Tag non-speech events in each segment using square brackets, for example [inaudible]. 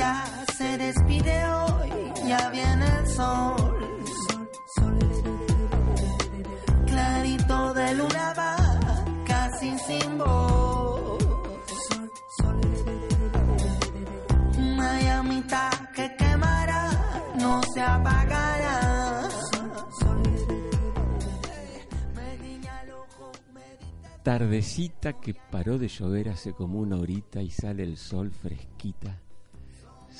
vida se despide hoy, ya viene el sol. Clarito de luna va, casi sin voz. Una llamita que quemará, no se apagará. Tardecita que paró de llover hace como una horita y sale el sol fresquita.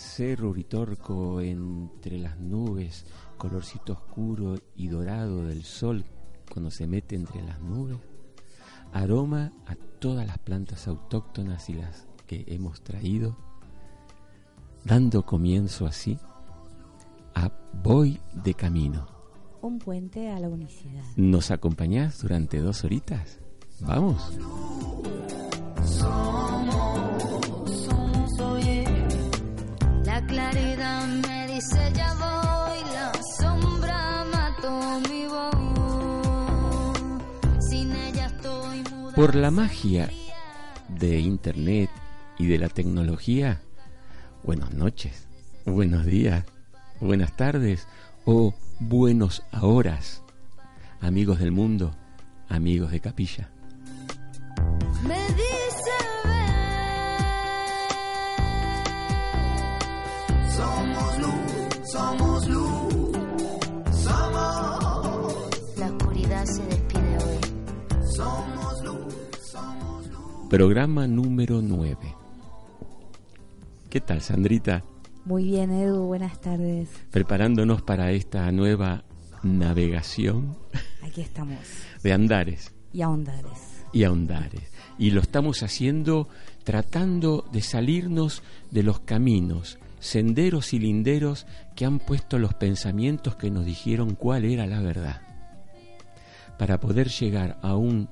Cerro Uritorco entre las nubes, colorcito oscuro y dorado del sol cuando se mete entre las nubes. Aroma a todas las plantas autóctonas y las que hemos traído, dando comienzo así a Voy de Camino. Un puente a la unicidad. ¿Nos acompañás durante dos horitas? Vamos. Claridad me dice ya voy, la sombra mató mi voz. Sin ella estoy muda. Por la magia de Internet y de la tecnología, buenas noches, buenos días, buenas tardes o buenos horas, amigos del mundo, amigos de capilla. Me Programa número 9. ¿Qué tal, Sandrita? Muy bien, Edu, buenas tardes. Preparándonos para esta nueva navegación Aquí estamos. [laughs] de andares Y ahondares. y ahondares. Y lo estamos haciendo tratando de salirnos de los caminos, senderos y linderos que han puesto los pensamientos que nos dijeron cuál era la verdad. Para poder llegar a un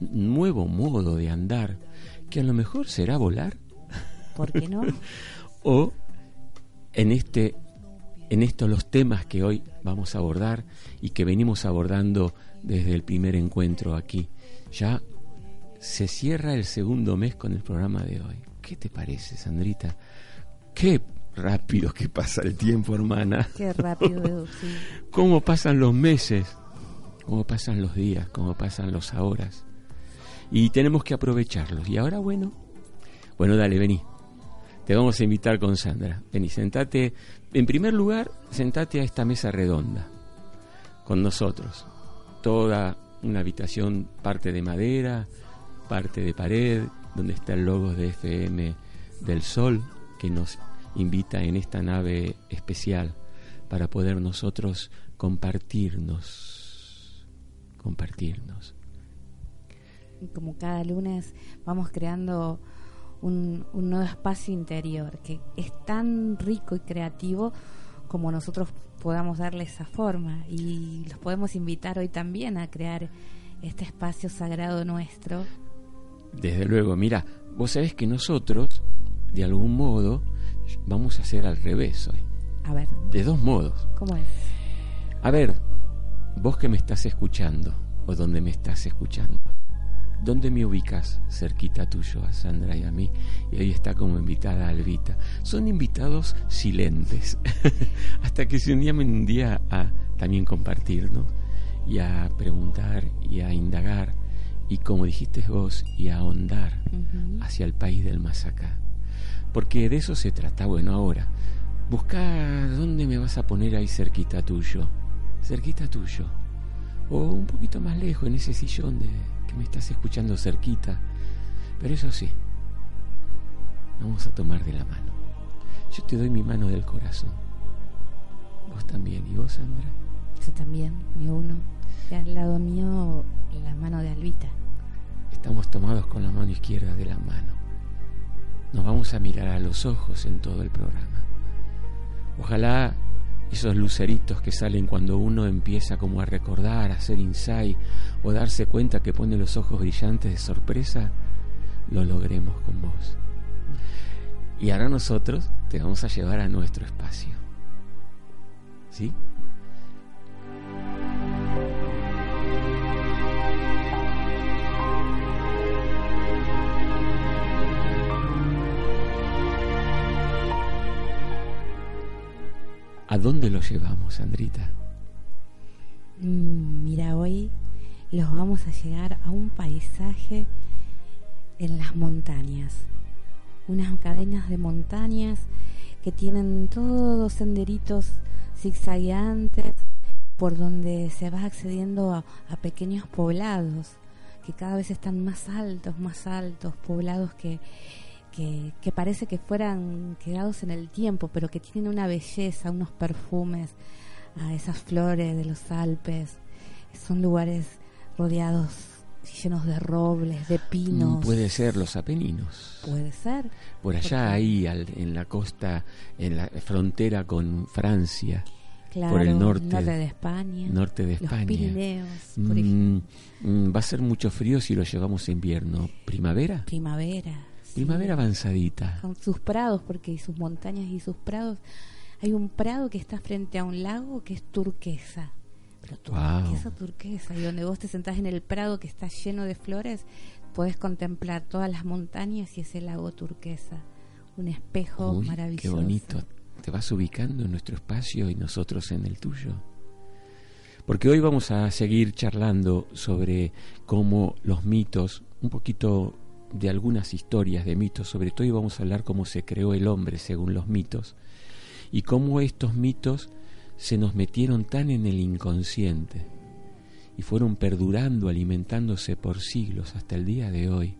nuevo modo de andar, que a lo mejor será volar, ¿Por qué no? [laughs] o en este en estos los temas que hoy vamos a abordar y que venimos abordando desde el primer encuentro aquí. Ya se cierra el segundo mes con el programa de hoy. ¿Qué te parece, Sandrita? Qué rápido que pasa el tiempo, hermana. Qué rápido, [laughs] sí. ¿Cómo pasan los meses? ¿Cómo pasan los días? ¿Cómo pasan los horas? Y tenemos que aprovecharlos. Y ahora, bueno, bueno, dale, vení. Te vamos a invitar con Sandra. Vení, sentate. En primer lugar, sentate a esta mesa redonda con nosotros. Toda una habitación, parte de madera, parte de pared, donde está el logo de FM del Sol, que nos invita en esta nave especial para poder nosotros compartirnos, compartirnos. Como cada lunes vamos creando un, un nuevo espacio interior que es tan rico y creativo como nosotros podamos darle esa forma. Y los podemos invitar hoy también a crear este espacio sagrado nuestro. Desde luego, mira, vos sabés que nosotros, de algún modo, vamos a hacer al revés hoy. A ver, De dos modos. ¿cómo es? A ver, vos que me estás escuchando, o donde me estás escuchando, ¿dónde me ubicas cerquita tuyo, a Sandra y a mí? Y ahí está como invitada Albita. Son invitados silentes, [laughs] hasta que se unían un día a también compartirnos, y a preguntar, y a indagar, y como dijiste vos, y a ahondar hacia el país del más acá. Porque de eso se trata. Bueno, ahora, buscar dónde me vas a poner ahí cerquita tuyo. Cerquita tuyo. O un poquito más lejos, en ese sillón de que me estás escuchando cerquita. Pero eso sí, vamos a tomar de la mano. Yo te doy mi mano del corazón. Vos también. ¿Y vos, Sandra? Yo también, mi uno. Y al lado mío, la mano de Albita. Estamos tomados con la mano izquierda de la mano. Nos vamos a mirar a los ojos en todo el programa. Ojalá esos luceritos que salen cuando uno empieza como a recordar, a hacer insight o darse cuenta que pone los ojos brillantes de sorpresa, lo logremos con vos. Y ahora nosotros te vamos a llevar a nuestro espacio. ¿Sí? ¿A dónde lo llevamos, Sandrita? Mm, mira, hoy los vamos a llegar a un paisaje en las montañas. Unas cadenas de montañas que tienen todos senderitos zigzagueantes por donde se va accediendo a, a pequeños poblados que cada vez están más altos, más altos, poblados que, que, que parece que fueran quedados en el tiempo, pero que tienen una belleza, unos perfumes, a esas flores de los Alpes. Son lugares rodeados, llenos de robles, de pinos. Mm, Puede ser los Apeninos. Puede ser. Por allá, ahí, al- en la costa, en la frontera con Francia, Claro, por el norte, de España. norte de Los España. Pirineos, por ejemplo. Mm, mm, va a ser mucho frío si lo llevamos a invierno. ¿Primavera? Primavera. Primavera avanzadita. con sus prados, porque sus montañas y sus prados, hay un prado que está frente a un lago que es turquesa. Pero turquesa, turquesa. Y donde vos te sentás en el prado que está lleno de flores, podés contemplar todas las montañas y ese lago turquesa. Un espejo Uy, maravilloso. qué bonito. Te vas ubicando en nuestro espacio y nosotros en el tuyo. Porque hoy vamos a seguir charlando sobre cómo los mitos, un poquito de algunas historias de mitos, sobre todo hoy vamos a hablar cómo se creó el hombre según los mitos. Y cómo estos mitos se nos metieron tan en el inconsciente y fueron perdurando, alimentándose por siglos hasta el día de hoy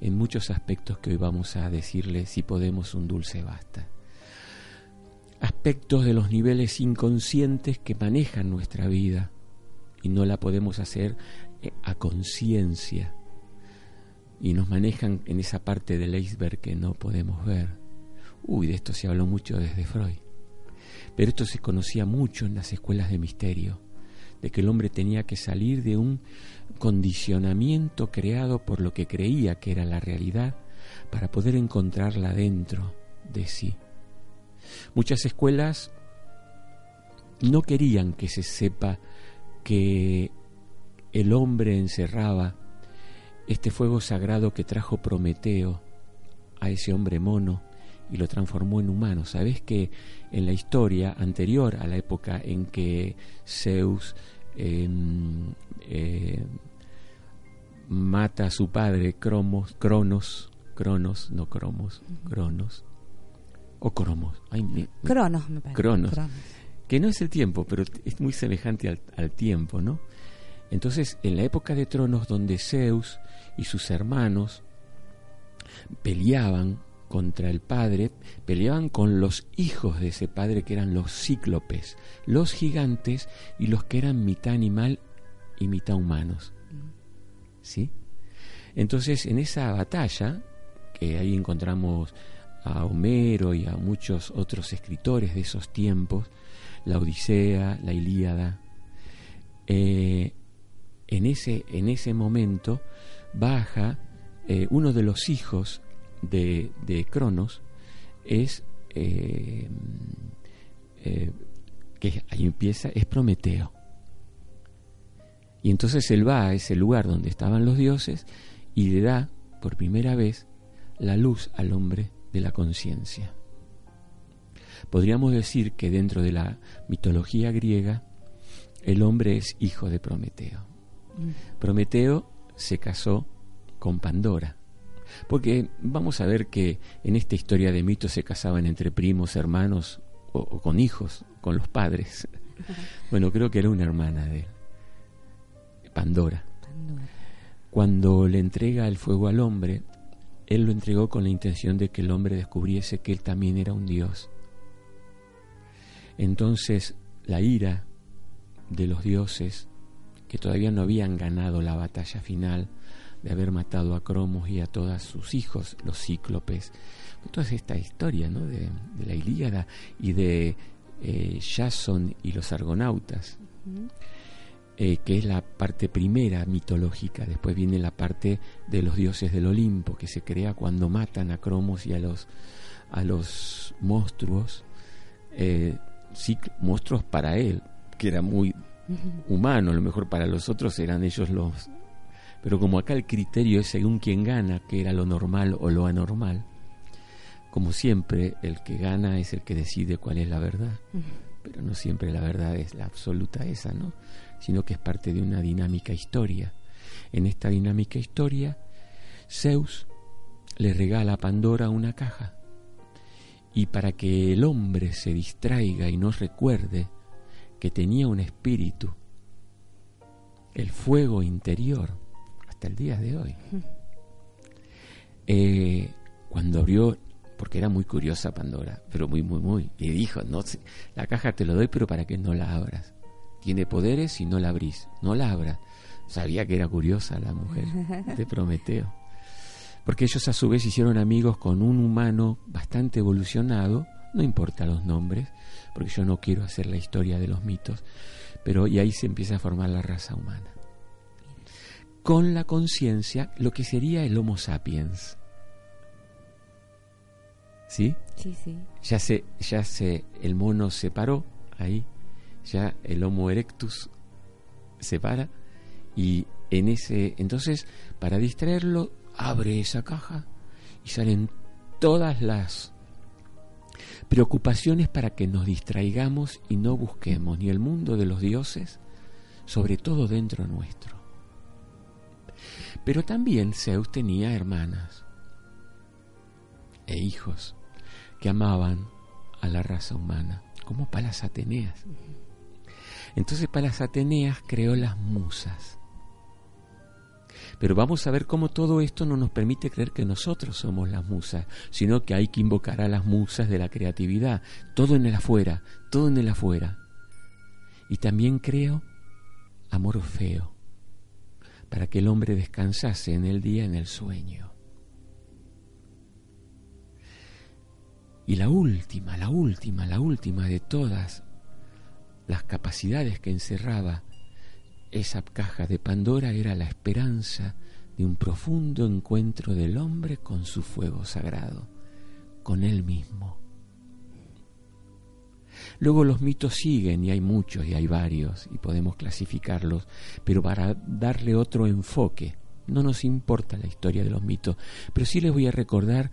en muchos aspectos que hoy vamos a decirle si podemos un dulce basta. Aspectos de los niveles inconscientes que manejan nuestra vida y no la podemos hacer eh, a conciencia y nos manejan en esa parte del iceberg que no podemos ver. Uy, de esto se habló mucho desde Freud. Pero esto se conocía mucho en las escuelas de misterio, de que el hombre tenía que salir de un condicionamiento creado por lo que creía que era la realidad para poder encontrarla dentro de sí. Muchas escuelas no querían que se sepa que el hombre encerraba este fuego sagrado que trajo Prometeo a ese hombre mono y lo transformó en humano. Sabes que en la historia anterior a la época en que Zeus eh, eh, mata a su padre Cromos, Cronos, Cronos, no Cromos, Cronos, o Cromos, ay, me- Cronos, me parece. Cronos. que no es el tiempo, pero es muy semejante al, al tiempo, ¿no? Entonces, en la época de Tronos, donde Zeus y sus hermanos peleaban contra el padre, peleaban con los hijos de ese padre que eran los cíclopes, los gigantes y los que eran mitad animal y mitad humanos. ¿Sí? Entonces, en esa batalla, que ahí encontramos a Homero y a muchos otros escritores de esos tiempos, la Odisea, la Ilíada, eh, en, ese, en ese momento baja eh, uno de los hijos de, de Cronos, es, eh, eh, que ahí empieza, es Prometeo. Y entonces él va a ese lugar donde estaban los dioses y le da por primera vez la luz al hombre de la conciencia. Podríamos decir que dentro de la mitología griega el hombre es hijo de Prometeo. Prometeo se casó con Pandora. Porque vamos a ver que en esta historia de mitos se casaban entre primos, hermanos o, o con hijos, con los padres. [laughs] Bueno, creo que era una hermana de él, Pandora. Pandora. Cuando le entrega el fuego al hombre, él lo entregó con la intención de que el hombre descubriese que él también era un dios. Entonces, la ira de los dioses, que todavía no habían ganado la batalla final, de haber matado a Cromos y a todos sus hijos, los cíclopes, toda esta historia ¿no? de, de la Ilíada y de eh, Jason y los argonautas, eh, que es la parte primera mitológica. Después viene la parte de los dioses del Olimpo, que se crea cuando matan a Cromos y a los, a los monstruos, eh, monstruos para él, que era muy. Humano, a lo mejor para los otros eran ellos los... Pero como acá el criterio es según quien gana, que era lo normal o lo anormal, como siempre, el que gana es el que decide cuál es la verdad. Pero no siempre la verdad es la absoluta esa, ¿no? Sino que es parte de una dinámica historia. En esta dinámica historia, Zeus le regala a Pandora una caja. Y para que el hombre se distraiga y no recuerde que tenía un espíritu, el fuego interior, hasta el día de hoy, eh, cuando abrió, porque era muy curiosa Pandora, pero muy, muy, muy, y dijo, no, la caja te lo doy, pero para que no la abras. Tiene poderes y no la abrís, no la abras. Sabía que era curiosa la mujer [laughs] de Prometeo. Porque ellos a su vez hicieron amigos con un humano bastante evolucionado, no importa los nombres, porque yo no quiero hacer la historia de los mitos, pero y ahí se empieza a formar la raza humana. Con la conciencia, lo que sería el Homo sapiens. ¿Sí? Sí, sí. Ya se, ya se, el mono se paró ahí, ya el Homo erectus se para y en ese, entonces, para distraerlo, abre esa caja y salen todas las preocupaciones para que nos distraigamos y no busquemos ni el mundo de los dioses, sobre todo dentro nuestro. Pero también Zeus tenía hermanas e hijos que amaban a la raza humana, como Palas Ateneas. Entonces Palas Ateneas creó las musas. Pero vamos a ver cómo todo esto no nos permite creer que nosotros somos las musas, sino que hay que invocar a las musas de la creatividad, todo en el afuera, todo en el afuera. Y también creo amor feo, para que el hombre descansase en el día en el sueño. Y la última, la última, la última de todas las capacidades que encerraba esa caja de Pandora era la esperanza de un profundo encuentro del hombre con su fuego sagrado, con él mismo. Luego los mitos siguen y hay muchos y hay varios y podemos clasificarlos, pero para darle otro enfoque, no nos importa la historia de los mitos, pero sí les voy a recordar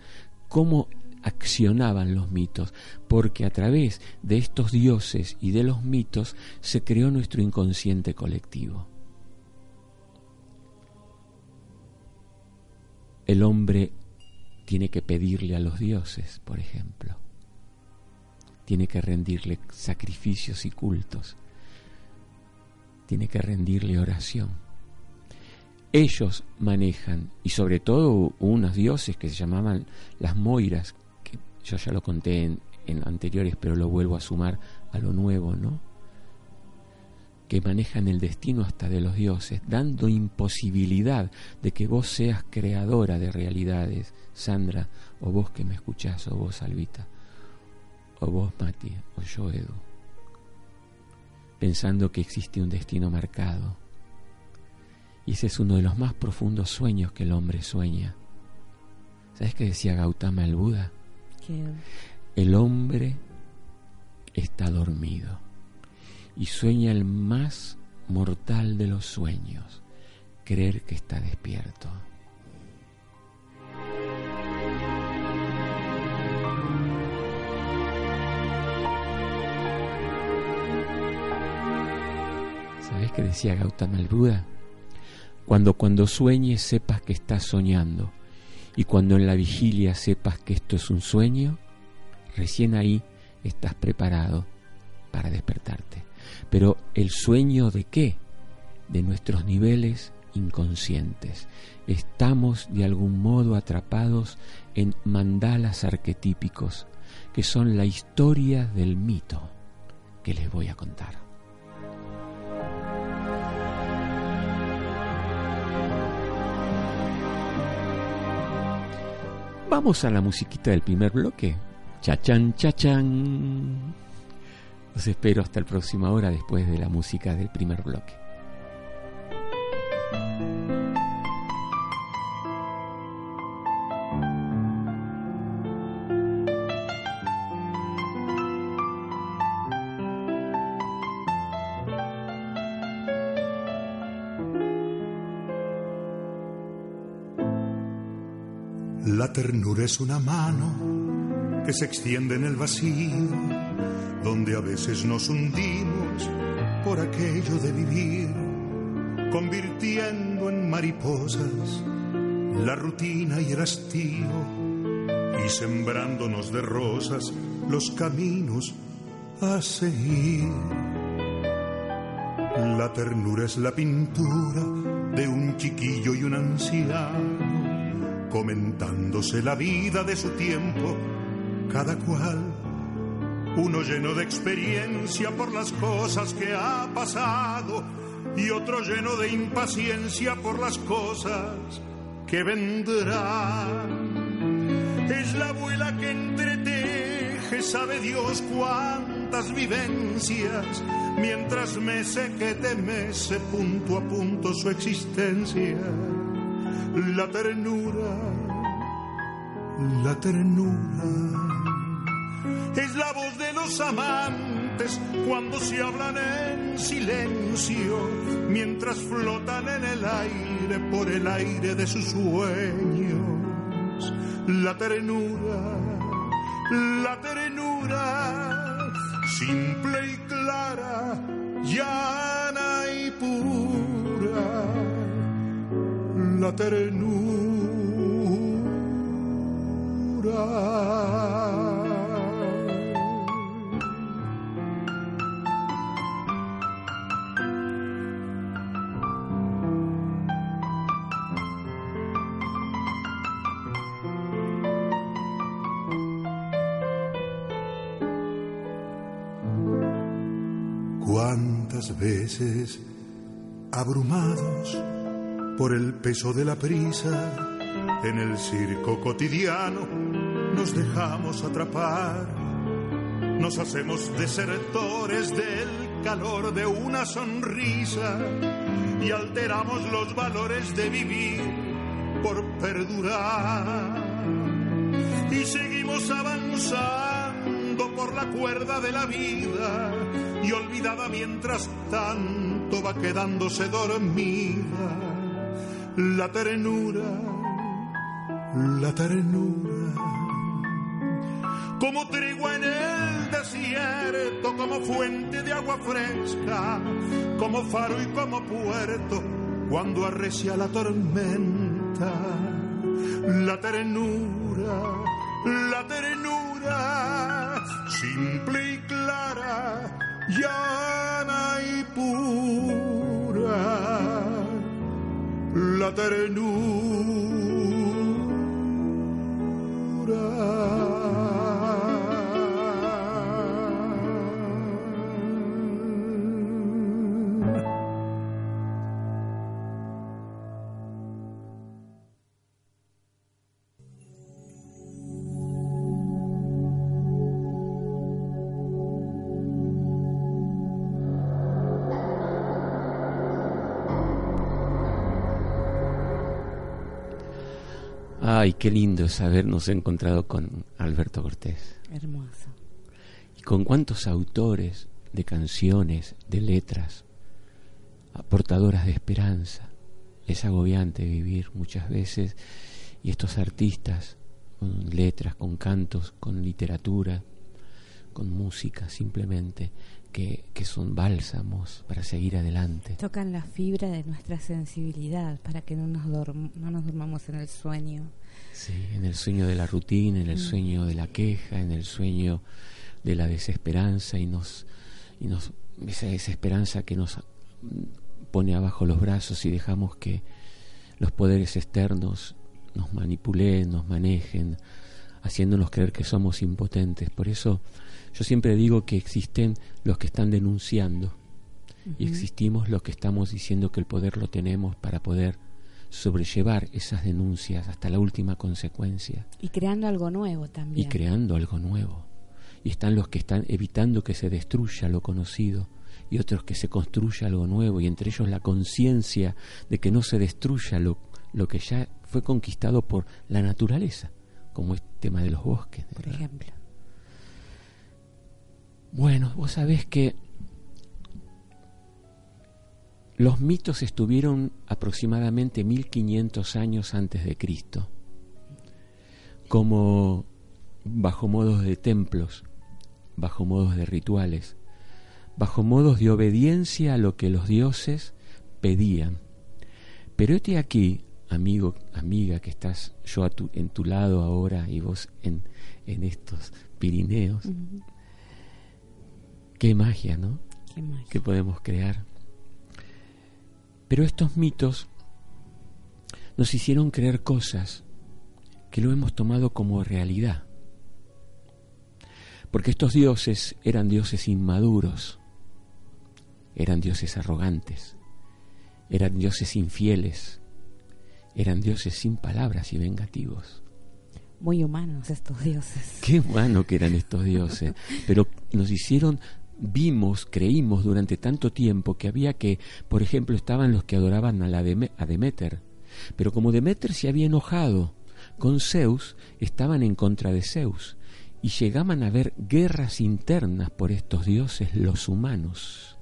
cómo accionaban los mitos, porque a través de estos dioses y de los mitos se creó nuestro inconsciente colectivo. El hombre tiene que pedirle a los dioses, por ejemplo. Tiene que rendirle sacrificios y cultos. Tiene que rendirle oración. Ellos manejan, y sobre todo unos dioses que se llamaban las Moiras, yo ya lo conté en, anteriores, pero lo vuelvo a sumar a lo nuevo, ¿no? que manejan el destino hasta de los dioses, dando imposibilidad de que vos seas creadora de realidades, Sandra, o vos que me escuchás, o vos, Albita, o vos, Mati, o yo, Edu, pensando que existe un destino marcado. Y ese es uno de los más profundos sueños que el hombre sueña. ¿Sabes qué decía Gautama el Buda? El hombre está dormido y sueña el más mortal de los sueños, creer que está despierto. ¿Sabes qué decía Gautama el Buda? Cuando cuando sueñes sepas que estás soñando y cuando en la vigilia sepas que esto es un sueño, recién ahí estás preparado para despertarte. Pero el sueño de qué? De nuestros niveles inconscientes. Estamos de algún modo atrapados en mandalas arquetípicos, que son la historia del mito que les voy a contar. Vamos a la musiquita del primer bloque. Chachan, chachan. Los espero hasta la próxima hora después de la música del primer bloque. Ternura es una mano que se extiende en el vacío donde a veces nos hundimos por aquello de vivir, convirtiendo en mariposas la rutina y el hastío y sembrándonos de rosas los caminos a seguir. La ternura es la pintura de un chiquillo y un anciano, comentándose la vida de su tiempo, cada cual, uno lleno de experiencia por las cosas que ha pasado y otro lleno de impaciencia por las cosas que vendrán. Es la abuela que entreteje, sabe Dios cuántas vivencias, mientras mece que te mece punto a punto su existencia. La ternura, la ternura, es la voz de los amantes cuando se hablan en silencio, mientras flotan en el aire por el aire de sus sueños. La ternura, la ternura, simple y clara, llana y pura, la ternura. cuántas veces, abrumados por el peso de la prisa, en el circo cotidiano nos dejamos atrapar, nos hacemos desertores del calor de una sonrisa y alteramos los valores de vivir por perdurar. Y seguimos avanzando por la cuerda de la vida y olvidada mientras tanto va quedándose dormida la ternura, la ternura. Como tregua en el desierto, como fuente de agua fresca, como faro y como puerto, cuando arrecia la tormenta. La ternura, la ternura, simple y clara llana y pura, la ternura. Ay, qué lindo es habernos encontrado con Alberto Cortés. Hermoso. Y con cuántos autores de canciones, de letras, aportadoras de esperanza. Es agobiante vivir muchas veces y estos artistas con letras, con cantos, con literatura, con música simplemente, que, que, son bálsamos para seguir adelante. Tocan la fibra de nuestra sensibilidad para que no nos, no nos durmamos en el sueño. Sí, en el sueño de la rutina, en el Mm. sueño de la queja, en el sueño de la desesperanza y nos, y nos esa desesperanza que nos pone abajo los brazos y dejamos que los poderes externos nos manipulen, nos manejen, haciéndonos creer que somos impotentes. Por eso yo siempre digo que existen los que están denunciando y existimos los que estamos diciendo que el poder lo tenemos para poder sobrellevar esas denuncias hasta la última consecuencia Y creando algo nuevo también. y creando algo nuevo. Y están los que están evitando que se destruya lo conocido y otros que se construya algo nuevo y entre ellos la conciencia de que no se destruya lo, lo que ya fue conquistado por la naturaleza, como este tema de los bosques. por ejemplo. Bueno, vos sabés que los mitos estuvieron aproximadamente 1500 años antes de Cristo, como bajo modos de templos, bajo modos de rituales, bajo modos de obediencia a lo que los dioses pedían. Pero este aquí, amigo, amiga, que estás yo a tu, en tu lado ahora y vos en, en estos Pirineos, qué magia, ¿no? Qué magia. que podemos crear. Pero estos mitos nos hicieron creer cosas que lo hemos tomado como realidad. Porque estos dioses eran dioses inmaduros, eran dioses arrogantes, eran dioses infieles, eran dioses sin palabras y vengativos. Muy humanos estos dioses. Qué humano que eran estos dioses, pero nos hicieron, vimos, creímos durante tanto tiempo que había que, por ejemplo, estaban los que adoraban a, la a Demeter, pero como Demeter se había enojado con Zeus, estaban en contra de Zeus y llegaban a haber guerras internas por estos dioses los humanos.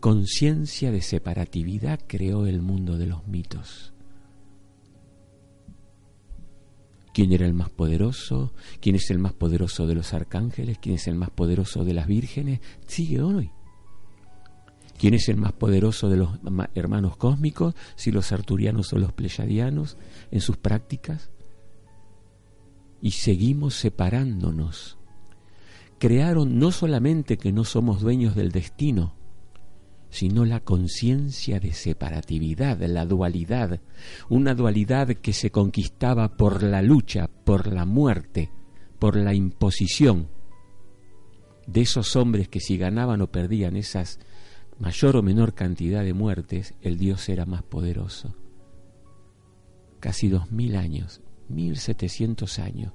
Conciencia de separatividad creó el mundo de los mitos. Quién era el más poderoso, quién es el más poderoso de los arcángeles, quién es el más poderoso de las vírgenes, sigue hoy. ¿Quién es el más poderoso de los ma- hermanos cósmicos, si los arturianos o los pleyadianos, en sus prácticas? Y seguimos separándonos. Crearon no solamente que no somos dueños del destino, sino la conciencia de separatividad, la dualidad, una dualidad que se conquistaba por la lucha, por la muerte, por la imposición de esos hombres que si ganaban o perdían esas mayor o menor cantidad de muertes, el Dios era más poderoso. Casi dos mil años, mil setecientos años,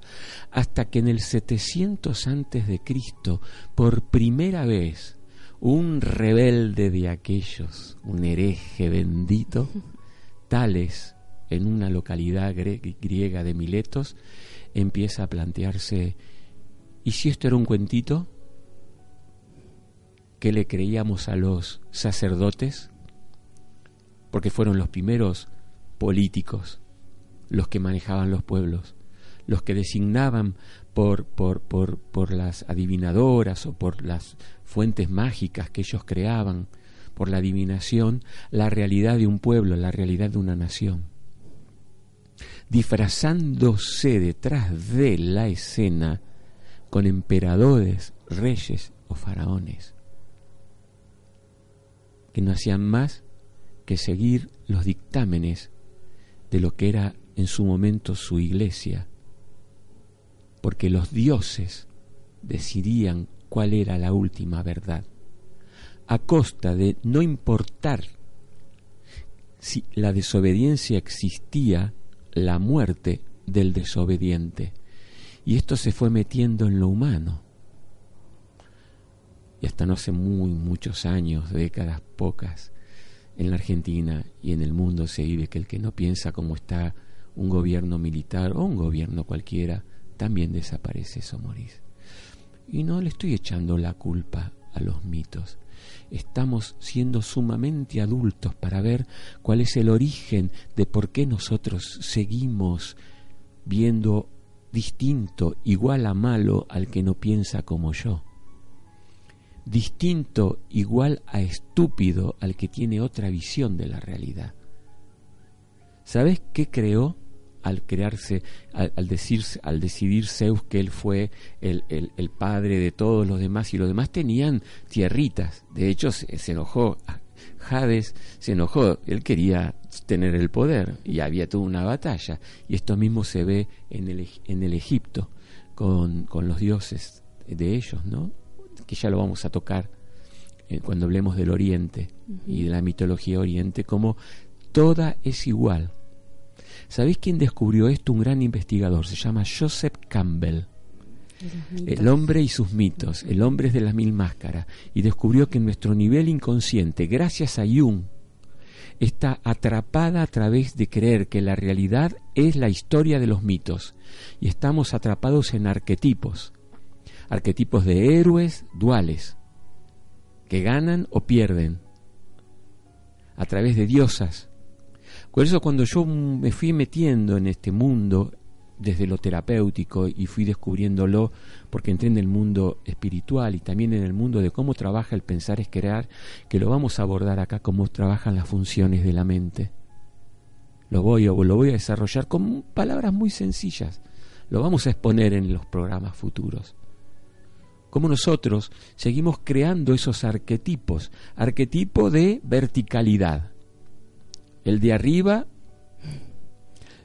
hasta que en el 700 antes de Cristo, por primera vez, un rebelde de aquellos, un hereje bendito, Tales, en una localidad griega de Miletos, empieza a plantearse, ¿y si esto era un cuentito? ¿Qué le creíamos a los sacerdotes? Porque fueron los primeros políticos, los que manejaban los pueblos, los que designaban por, por, por, por las adivinadoras o por las fuentes mágicas que ellos creaban, por la adivinación, la realidad de un pueblo, la realidad de una nación. Disfrazándose detrás de la escena con emperadores, reyes o faraones, que no hacían más que seguir los dictámenes de lo que era en su momento su iglesia, porque los dioses decidían cuál era la última verdad, a costa de no importar si la desobediencia existía, la muerte del desobediente. Y esto se fue metiendo en lo humano. Y hasta no hace muy muchos años, décadas pocas, en la Argentina y en el mundo se vive que el que no piensa como está un gobierno militar o un gobierno cualquiera, también desaparece eso, morís. Y no le estoy echando la culpa a los mitos. Estamos siendo sumamente adultos para ver cuál es el origen de por qué nosotros seguimos viendo distinto, igual a malo al que no piensa como yo. Distinto, igual a estúpido al que tiene otra visión de la realidad. ¿Sabes qué creó al crearse, al, al, decirse, al decidir Zeus que él fue el, el, padre de todos los demás y los demás tenían tierritas. De hecho, se, enojó. Hades se enojó. Él quería tener el poder y había toda una batalla. Y esto mismo se ve en el, en el Egipto con, con los dioses de ellos, ¿no? Que ya lo vamos a tocar eh, cuando hablemos del Oriente y de la mitología Oriente, como toda es igual ¿Sabéis quién descubrió esto? Un gran investigador, se llama Joseph Campbell. El hombre y sus mitos, el hombre es de las mil máscaras, y descubrió que nuestro nivel inconsciente, gracias a Jung, está atrapada a través de creer que la realidad es la historia de los mitos, y estamos atrapados en arquetipos, arquetipos de héroes duales, que ganan o pierden, a través de diosas, por eso cuando yo me fui metiendo en este mundo desde lo terapéutico y fui descubriéndolo porque entré en el mundo espiritual y también en el mundo de cómo trabaja el pensar es crear, que lo vamos a abordar acá, cómo trabajan las funciones de la mente. Lo voy, lo voy a desarrollar con palabras muy sencillas. Lo vamos a exponer en los programas futuros. Cómo nosotros seguimos creando esos arquetipos, arquetipo de verticalidad. El de arriba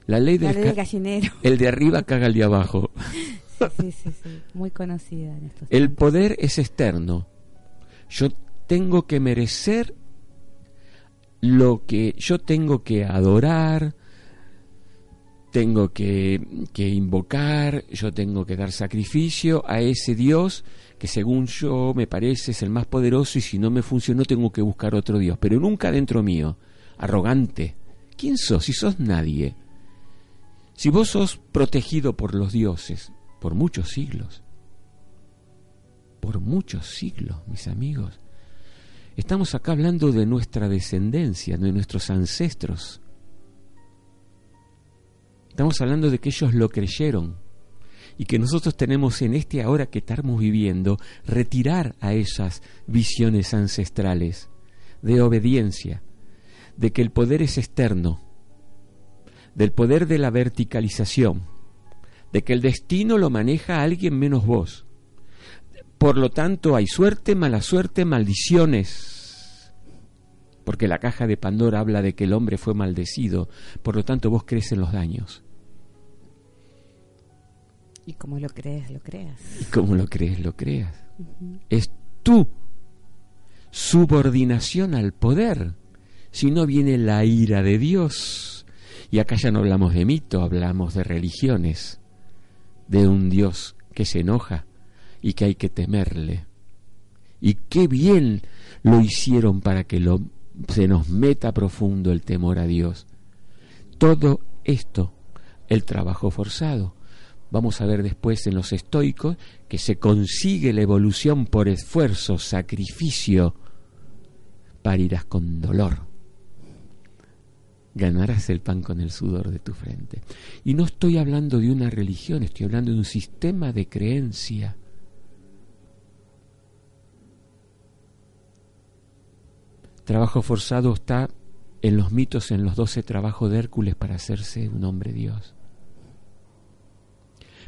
la ley del, gallinero. El de arriba caga el de abajo. Sí, sí, sí, muy conocida en estos El poder es externo. Yo tengo que merecer lo que yo tengo que adorar, tengo que, que, invocar, yo tengo que dar sacrificio a ese Dios que según yo me parece es el más poderoso y si no me funcionó tengo que buscar otro Dios, pero nunca dentro mío, arrogante. ¿Quién sos? Si sos nadie. Si vos sos protegido por los dioses por muchos siglos, por muchos siglos, mis amigos, estamos acá hablando de nuestra descendencia, de nuestros ancestros. Estamos hablando de que ellos lo creyeron y que nosotros tenemos en este ahora que estamos viviendo retirar a esas visiones ancestrales de obediencia, de que el poder es externo, del poder de la verticalización, de que el destino lo maneja alguien menos vos. Por lo tanto, hay suerte, mala suerte, maldiciones. Porque la caja de Pandora habla de que el hombre fue maldecido, por lo tanto vos crees en los daños. Y como lo crees, lo creas. Y como lo crees, lo creas. Es tu subordinación al poder. Si no viene la ira de Dios y acá ya no hablamos de mito, hablamos de religiones, de un Dios que se enoja y que hay que temerle. Y qué bien lo hicieron para que lo, se nos meta profundo el temor a Dios. Todo esto, el trabajo forzado. Vamos a ver después en los estoicos que se consigue la evolución por esfuerzo, sacrificio, parirás con dolor ganarás el pan con el sudor de tu frente. Y no estoy hablando de una religión, estoy hablando de un sistema de creencia. Trabajo forzado está en los mitos, en los doce trabajos de Hércules para hacerse un hombre Dios.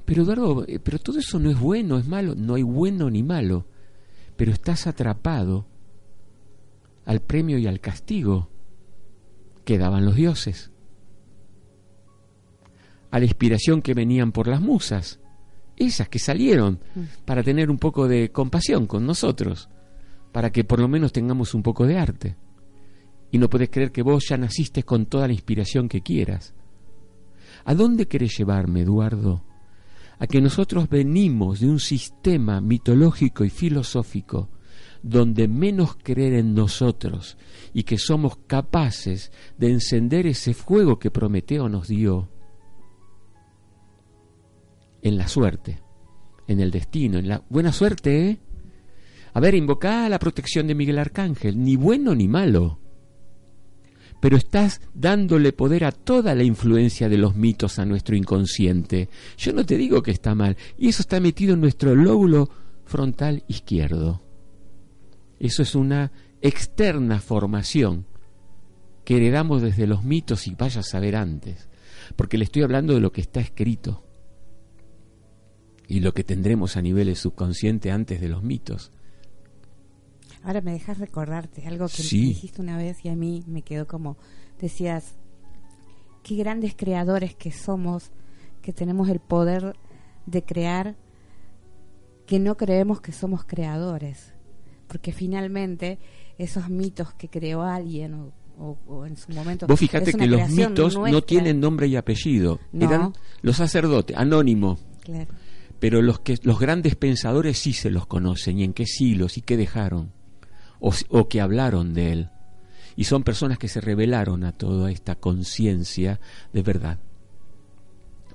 Pero Eduardo, eh, pero todo eso no es bueno, es malo, no hay bueno ni malo, pero estás atrapado al premio y al castigo quedaban los dioses. A la inspiración que venían por las musas, esas que salieron mm. para tener un poco de compasión con nosotros, para que por lo menos tengamos un poco de arte. Y no puedes creer que vos ya naciste con toda la inspiración que quieras. ¿A dónde querés llevarme, Eduardo? A que nosotros venimos de un sistema mitológico y filosófico donde menos creer en nosotros y que somos capaces de encender ese fuego que Prometeo nos dio en la suerte, en el destino, en la buena suerte, ¿eh? A ver, invocá la protección de Miguel Arcángel, ni bueno ni malo. Pero estás dándole poder a toda la influencia de los mitos a nuestro inconsciente. Yo no te digo que está mal, y eso está metido en nuestro lóbulo frontal izquierdo. Eso es una externa formación que heredamos desde los mitos y vaya a saber antes, porque le estoy hablando de lo que está escrito y lo que tendremos a nivel subconsciente antes de los mitos. Ahora me dejas recordarte algo que dijiste una vez y a mí me quedó como, decías, qué grandes creadores que somos, que tenemos el poder de crear, que no creemos que somos creadores porque finalmente esos mitos que creó alguien o, en su momento... Vos fíjate que los mitos no tienen nombre y apellido, eran los sacerdotes, anónimo. Pero los, que, los grandes pensadores sí se los conocen y en qué siglos y qué dejaron o, o que hablaron de él. Y son personas que se revelaron a toda esta conciencia de verdad.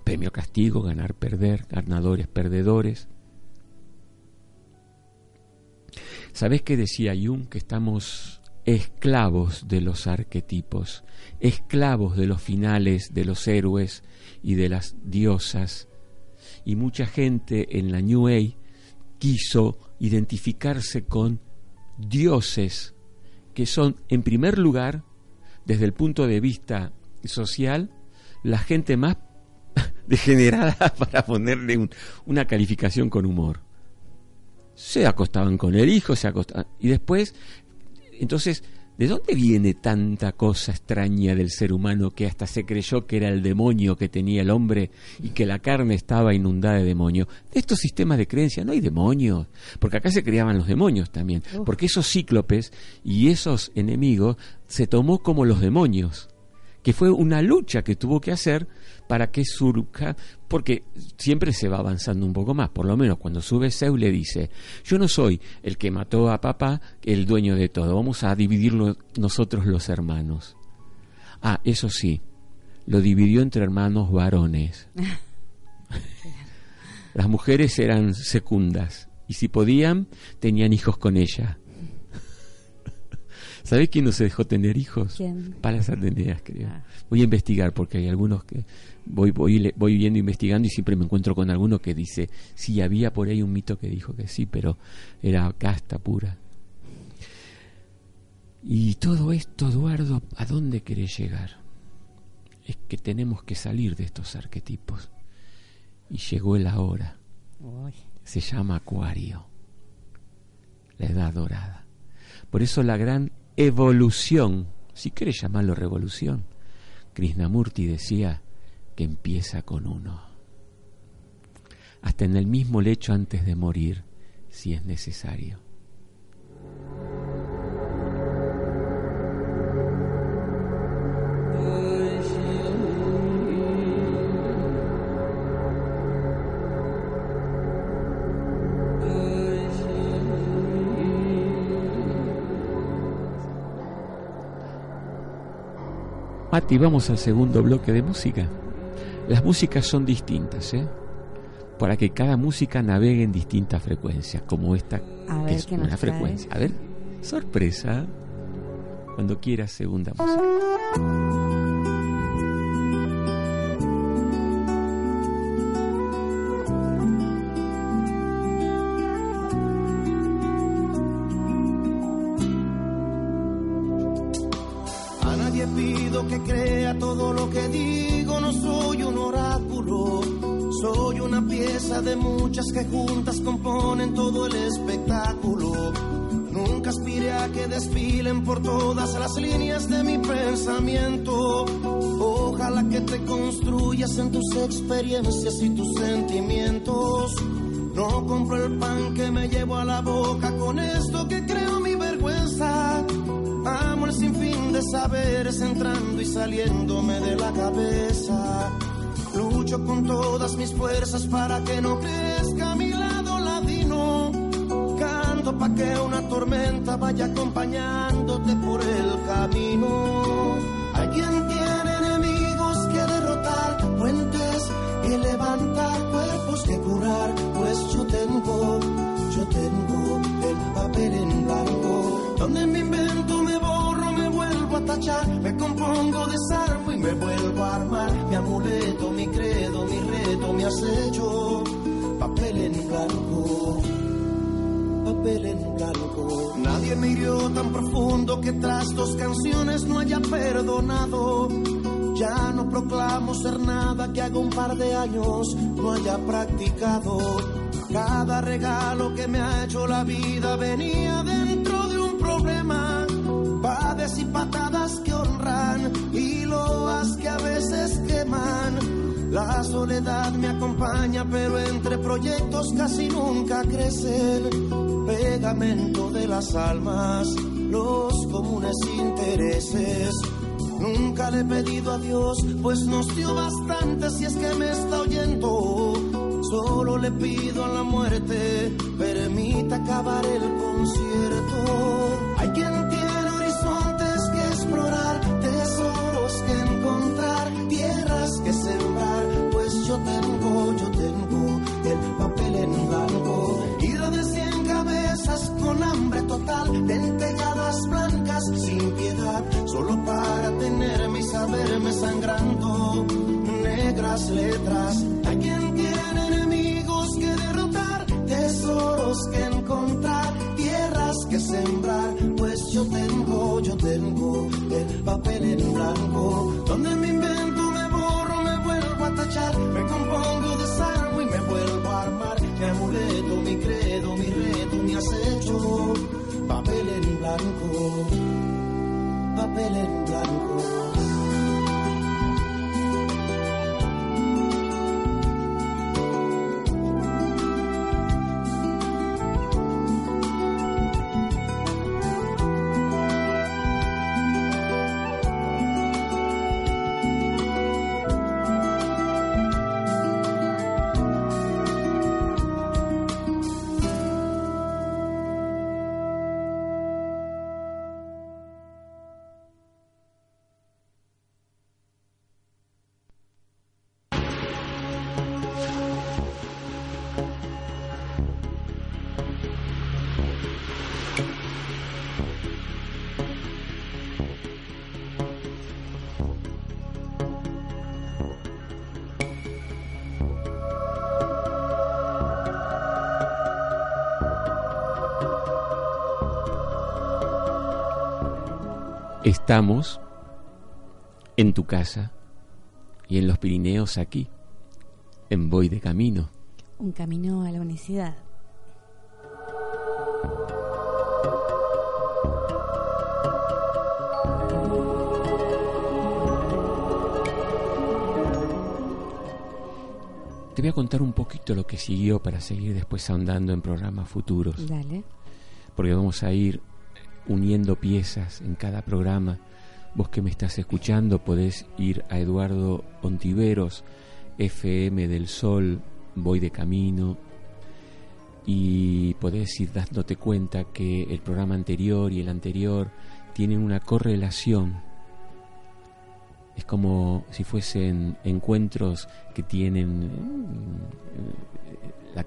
Premio castigo, ganar, perder, ganadores, perdedores ¿Sabés qué decía Jung? Que estamos esclavos de los arquetipos, esclavos de los finales de los héroes y de las diosas. Y mucha gente en la New Age quiso identificarse con dioses que son, en primer lugar, desde el punto de vista social, la gente más [laughs] degenerada [laughs] para ponerle una calificación con humor. Se acostaban con el hijo, se acostaban. Y después, entonces, ¿de dónde viene tanta cosa extraña del ser humano que hasta se creyó que era el demonio que tenía el hombre y que la carne estaba inundada de demonio? De estos sistemas de creencia no hay demonios, porque acá se creaban los demonios también, porque esos cíclopes y esos enemigos se tomó como los demonios que fue una lucha que tuvo que hacer para que surja, porque siempre se va avanzando un poco más, por lo menos cuando sube Zeus le dice, yo no soy el que mató a papá, el dueño de todo, vamos a dividirlo nosotros los hermanos. Ah, eso sí, lo dividió entre hermanos varones. [laughs] Las mujeres eran secundas y si podían, tenían hijos con ella. ¿Sabés quién no se dejó tener hijos? ¿Quién? Palas Ateneas, creo. Ah. Voy a investigar porque hay algunos que voy, voy, voy viendo, investigando y siempre me encuentro con alguno que dice, sí, había por ahí un mito que dijo que sí, pero era casta pura. Y todo esto, Eduardo, ¿a dónde querés llegar? Es que tenemos que salir de estos arquetipos. Y llegó la hora. Uy. Se llama Acuario. La edad dorada. Por eso la gran evolución, si quieres llamarlo revolución, Krishnamurti decía que empieza con uno. Hasta en el mismo lecho antes de morir, si es necesario. Mati, vamos al segundo bloque de música. Las músicas son distintas, ¿eh? Para que cada música navegue en distintas frecuencias, como esta, A que es una frecuencia. A ver, sorpresa. Cuando quieras, segunda música. De muchas que juntas componen todo el espectáculo. Nunca aspiré a que desfilen por todas las líneas de mi pensamiento. Ojalá que te construyas en tus experiencias y tus sentimientos. No compro el pan que me llevo a la boca con esto que creo mi vergüenza. Amo el sinfín de saberes entrando y saliéndome de la cabeza. Lucho con todas mis fuerzas para que no crezca mi lado ladino. Canto pa' que una tormenta vaya acompañándote por el camino. Hay quien tiene enemigos que derrotar, puentes que levantar, cuerpos que curar. Pues yo tengo, yo tengo el papel en blanco. Donde me invento, me borro, me vuelvo a tachar. Me compongo, desarmo me vuelvo a armar. Mi amuleto, mi credo, mi reto, mi acecho. Papel en blanco papel en blanco. Nadie me hirió tan profundo que tras dos canciones no haya perdonado. Ya no proclamo ser nada que haga un par de años no haya practicado. Cada regalo que me ha hecho la vida venía dentro de un problema. Queman. La soledad me acompaña, pero entre proyectos casi nunca crecen. Pegamento de las almas, los comunes intereses. Nunca le he pedido a Dios, pues nos dio bastante si es que me está oyendo. Solo le pido a la muerte, permita acabar el concierto. De lentejadas blancas ciudad, solo para tenerme y saberme sangrando. Negras letras, hay quien tiene enemigos que derrotar, tesoros que encontrar, tierras que sembrar, pues yo tengo, yo tengo el papel en blanco, donde me invento, me borro, me vuelvo a tachar, me compongo, desarmo blanco, papel en blanco. Estamos en tu casa y en los Pirineos aquí, en Voy de Camino. Un camino a la unicidad. Te voy a contar un poquito lo que siguió para seguir después ahondando en programas futuros. Dale. porque vamos a ir uniendo piezas en cada programa. Vos que me estás escuchando podés ir a Eduardo Ontiveros, FM del Sol, Voy de Camino, y podés ir dándote cuenta que el programa anterior y el anterior tienen una correlación. Es como si fuesen encuentros que tienen eh, la,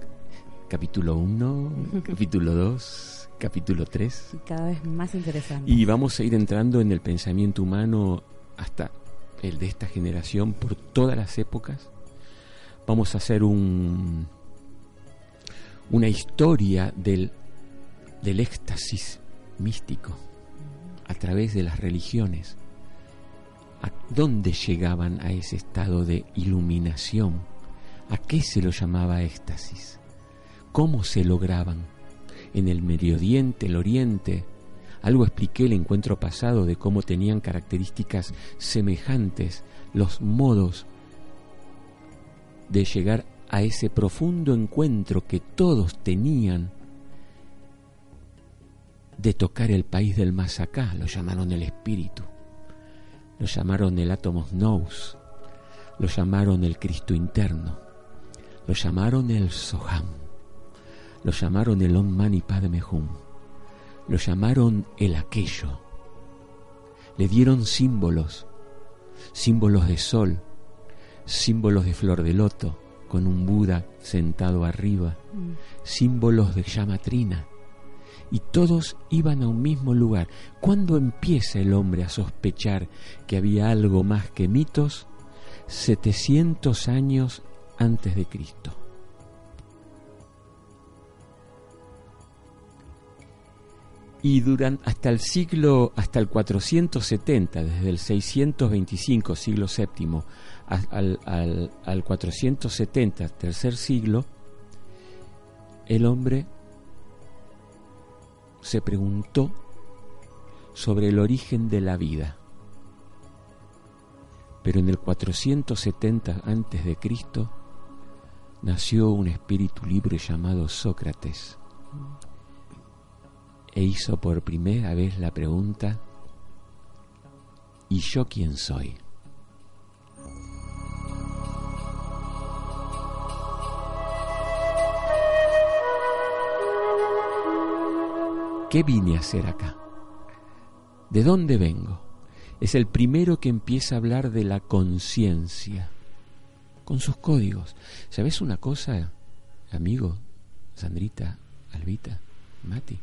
capítulo 1, [laughs] capítulo 2, capítulo 3. Cada vez más interesante. Y vamos a ir entrando en el pensamiento humano hasta el de esta generación por todas las épocas. Vamos a hacer un, una historia del, del éxtasis místico a través de las religiones. ¿A dónde llegaban a ese estado de iluminación? ¿A qué se lo llamaba éxtasis? ¿Cómo se lograban? En el Medio Oriente, el Oriente, algo expliqué el encuentro pasado de cómo tenían características semejantes los modos de llegar a ese profundo encuentro que todos tenían de tocar el país del más acá, lo llamaron el espíritu, lo llamaron el átomos nous, lo llamaron el Cristo interno, lo llamaron el Soham, lo llamaron el Om Mani Padme Hum, lo llamaron el aquello, le dieron símbolos, símbolos de sol, símbolos de flor de loto, con un Buda sentado arriba, símbolos de llamatrina, y todos iban a un mismo lugar. ¿Cuándo empieza el hombre a sospechar que había algo más que mitos? 700 años antes de Cristo. Y duran hasta el siglo, hasta el 470, desde el 625, siglo VII, al, al, al 470, tercer siglo, el hombre se preguntó sobre el origen de la vida. Pero en el 470 antes de Cristo nació un espíritu libre llamado Sócrates e hizo por primera vez la pregunta ¿Y yo quién soy? ¿Qué vine a hacer acá? ¿De dónde vengo? Es el primero que empieza a hablar de la conciencia, con sus códigos. ¿Sabes una cosa, amigo, Sandrita, Albita, Mati?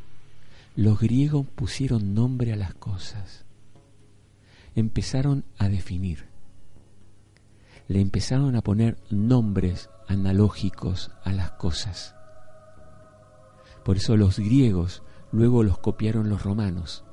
Los griegos pusieron nombre a las cosas. empezaron a definir. Le empezaron a poner nombres analógicos a las cosas. Por eso los griegos luego los copiaron los romanos,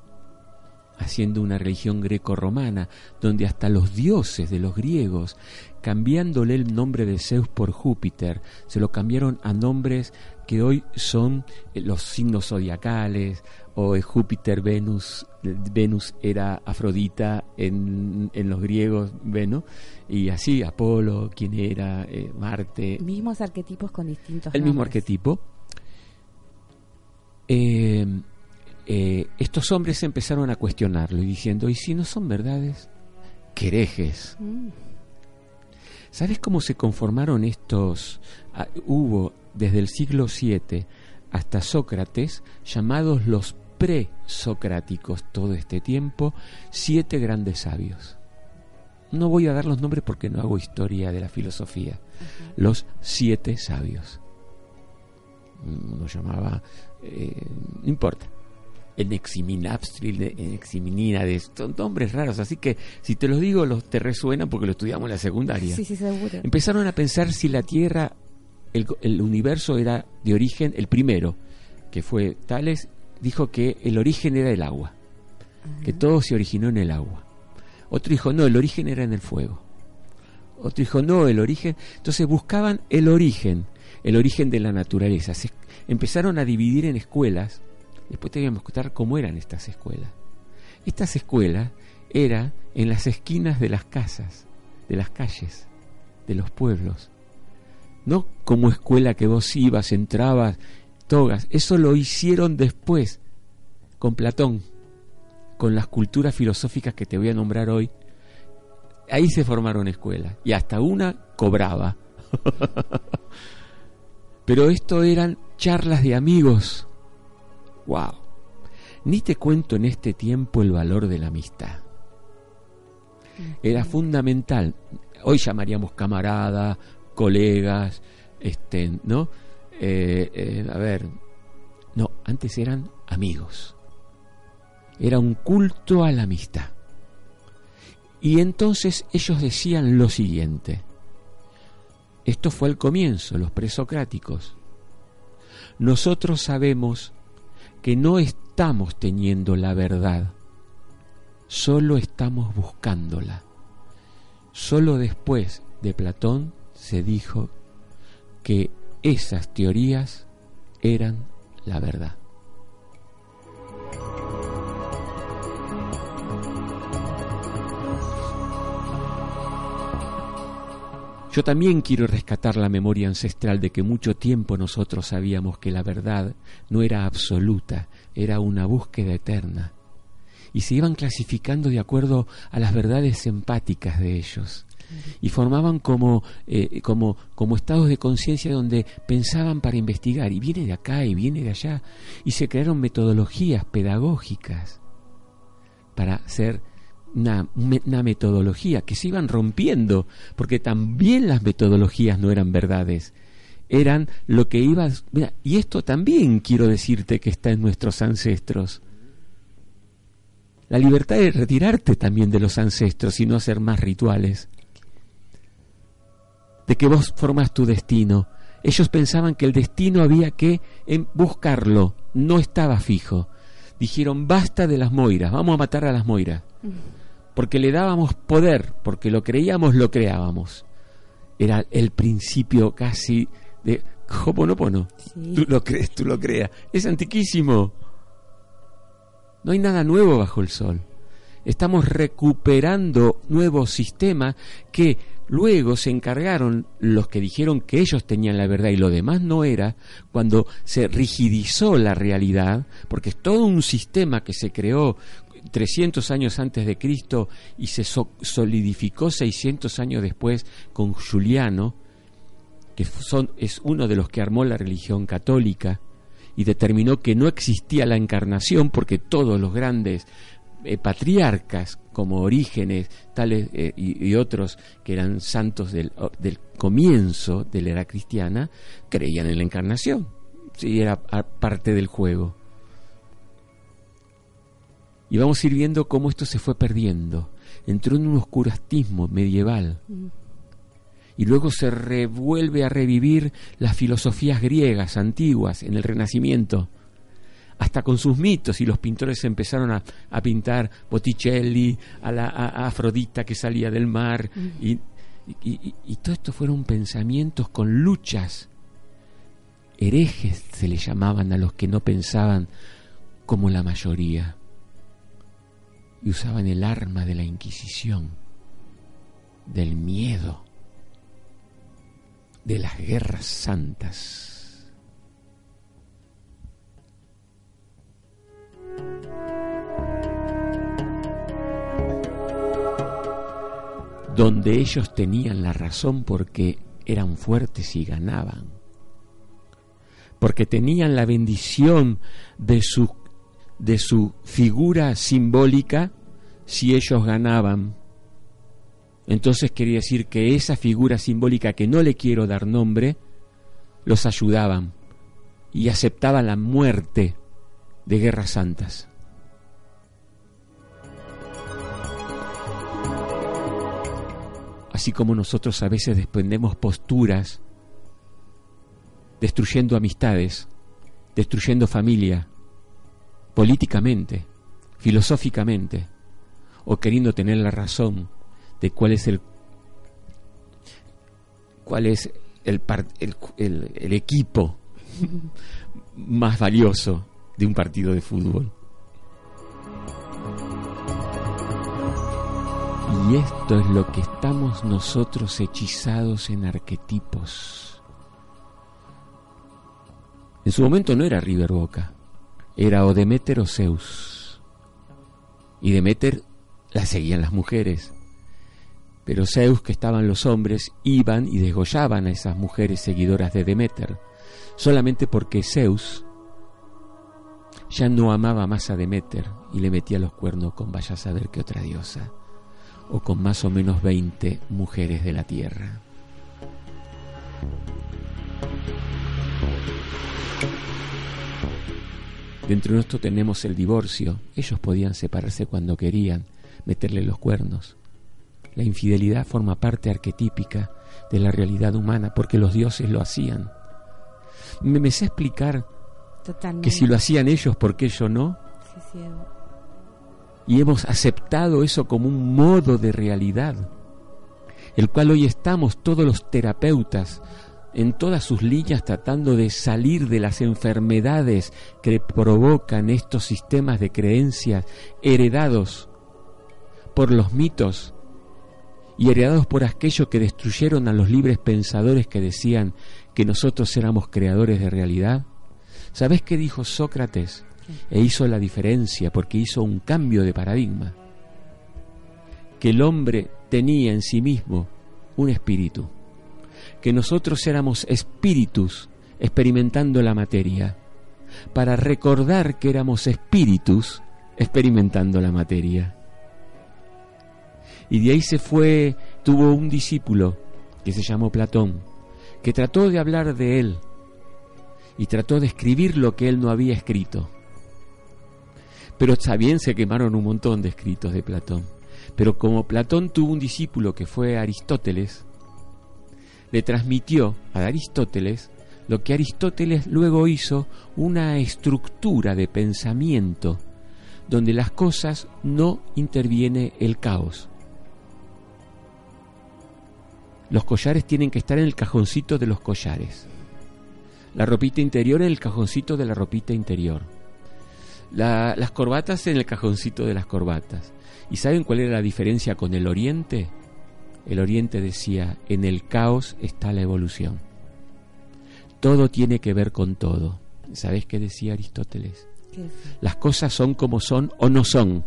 haciendo una religión greco-romana, donde hasta los dioses de los griegos, cambiándole el nombre de Zeus por Júpiter, se lo cambiaron a nombres que hoy son eh, los signos zodiacales, o Júpiter, Venus, Venus era Afrodita en, en los griegos, Venus, y así Apolo, quien era eh, Marte. Mismos arquetipos con distintos El mismo arquetipo. Eh, eh, estos hombres empezaron a cuestionarlo y diciendo, ¿y si no son verdades? ¡Qué herejes! Mm. ¿Sabes cómo se conformaron estos? ah, hubo desde el siglo VII hasta Sócrates, llamados los presocráticos todo este tiempo, siete grandes sabios. No voy a dar los nombres porque no hago historia de la filosofía. Los siete sabios. Mm, Uno llamaba, eh, no importa. Eneximinapstril, Eneximinínades, son nombres raros, así que si te los digo, los te resuenan porque lo estudiamos en la secundaria. Sí, sí, seguro. Empezaron a pensar si la Tierra, el, el universo era de origen, el primero, que fue Tales, dijo que el origen era el agua, que todo se originó en el agua. Otro dijo, no, el origen era en el fuego. Otro dijo, no, el origen. Entonces buscaban el origen, el origen de la naturaleza. Se empezaron a dividir en escuelas. Después te voy a mostrar cómo eran estas escuelas. Estas escuelas eran en las esquinas de las casas, de las calles, de los pueblos. No como escuela que vos ibas, entrabas, togas. Eso lo hicieron después, con Platón, con las culturas filosóficas que te voy a nombrar hoy. Ahí se formaron escuelas y hasta una cobraba. [laughs] Pero esto eran charlas de amigos. ¡Wow! Ni te cuento en este tiempo el valor de la amistad. Era fundamental. Hoy llamaríamos camarada, colegas, este, ¿no? Eh, eh, a ver, no, antes eran amigos. Era un culto a la amistad. Y entonces ellos decían lo siguiente. Esto fue el comienzo, los presocráticos. Nosotros sabemos que no estamos teniendo la verdad, solo estamos buscándola. Solo después de Platón se dijo que esas teorías eran la verdad. Yo también quiero rescatar la memoria ancestral de que mucho tiempo nosotros sabíamos que la verdad no era absoluta, era una búsqueda eterna. Y se iban clasificando de acuerdo a las verdades empáticas de ellos. Y formaban como, eh, como, como estados de conciencia donde pensaban para investigar. Y viene de acá y viene de allá. Y se crearon metodologías pedagógicas para ser una, una, metodología que se iban rompiendo, porque también las metodologías no eran verdades, eran lo que iba... Mira, y esto también quiero decirte que está en nuestros ancestros. La libertad de retirarte también de los ancestros y no hacer más rituales. De que vos formas tu destino. Ellos pensaban que el destino había que buscarlo, no estaba fijo. Dijeron, basta de las moiras, vamos a matar a las moiras porque le dábamos poder, porque lo creíamos, lo creábamos. Era el principio casi de Hoponopono. Sí. Tú lo crees, tú lo creas. Es antiquísimo. No hay nada nuevo bajo el sol. Estamos recuperando nuevos sistemas que luego se encargaron los que dijeron que ellos tenían la verdad y lo demás no era, cuando se rigidizó la realidad, porque es todo un sistema que se creó 300 años antes de Cristo y se so solidificó 600 años después con Juliano, que son, es uno de los que armó la religión católica y determinó que no existía la encarnación porque todos los grandes eh, patriarcas como Orígenes tales eh, y, otros que eran santos del, comienzo de la era cristiana creían en la encarnación. Sí, era parte del juego y vamos a ir viendo cómo esto se fue perdiendo. entró en un oscurantismo medieval. Y luego se revuelve a revivir las filosofías griegas antiguas en el Renacimiento, hasta con sus mitos, y los pintores empezaron a, a pintar Botticelli, a la a- a Afrodita que salía del mar, y, y, y- y todo esto fueron pensamientos con luchas. Herejes se le llamaban a los que no pensaban como la mayoría y usaban el arma de la Inquisición, del miedo, de las guerras santas. Donde ellos tenían la razón porque eran fuertes y ganaban, porque tenían la bendición de su de su figura simbólica si ellos ganaban. Entonces quería decir que esa figura simbólica que no le quiero dar nombre, los ayudaban y aceptaban la muerte de guerras santas. Así como nosotros a veces desprendemos posturas, destruyendo amistades, destruyendo familia, políticamente, filosóficamente, o queriendo tener la razón de cuál es el cuál es el, par- el, el- el equipo [laughs] más valioso de un partido de fútbol. Y esto es lo que estamos nosotros hechizados en arquetipos. En su momento no era River Boca, era o Demeter o Zeus. Y Demeter la seguían las mujeres. Pero Zeus, que estaban los hombres, iban y degollaban a esas mujeres seguidoras de Demeter, solamente porque Zeus ya no amaba más a Demeter y le metía los cuernos con vaya a saber qué otra diosa, o con más o menos 20 mujeres de la tierra. Dentro de esto tenemos el divorcio. Ellos podían separarse cuando querían, meterle los cuernos. La infidelidad forma parte arquetípica de la realidad humana porque los dioses lo hacían. Me, me sé explicar Totalmente. que si lo hacían ellos, ¿por qué yo no? Sí, sí. Y hemos aceptado eso como un modo de realidad, el cual hoy estamos todos los terapeutas en todas sus líneas tratando de salir de las enfermedades que provocan estos sistemas de creencias heredados por los mitos y heredados por aquellos que destruyeron a los libres pensadores que decían que nosotros éramos creadores de realidad. ¿Sabes qué dijo Sócrates? E hizo la diferencia porque hizo un cambio de paradigma. Que el hombre tenía en sí mismo un espíritu. Que nosotros éramos espíritus experimentando la materia. Para recordar que éramos espíritus experimentando la materia. Y de ahí se fue, tuvo un discípulo que se llamó Platón, que trató de hablar de él y trató de escribir lo que él no había escrito. Pero también se quemaron un montón de escritos de Platón. Pero como Platón tuvo un discípulo que fue Aristóteles, le transmitió a Aristóteles lo que Aristóteles luego hizo una estructura de pensamiento donde las cosas no interviene el caos. Los collares tienen que estar en el cajoncito de los collares. La ropita interior en el cajoncito de la ropita interior. La- las corbatas en el cajoncito de las corbatas. ¿Y saben cuál era la diferencia con el Oriente? El Oriente decía, en el caos está la evolución. Todo tiene que ver con todo. ¿Sabés qué decía Aristóteles? Las cosas son como son o no son.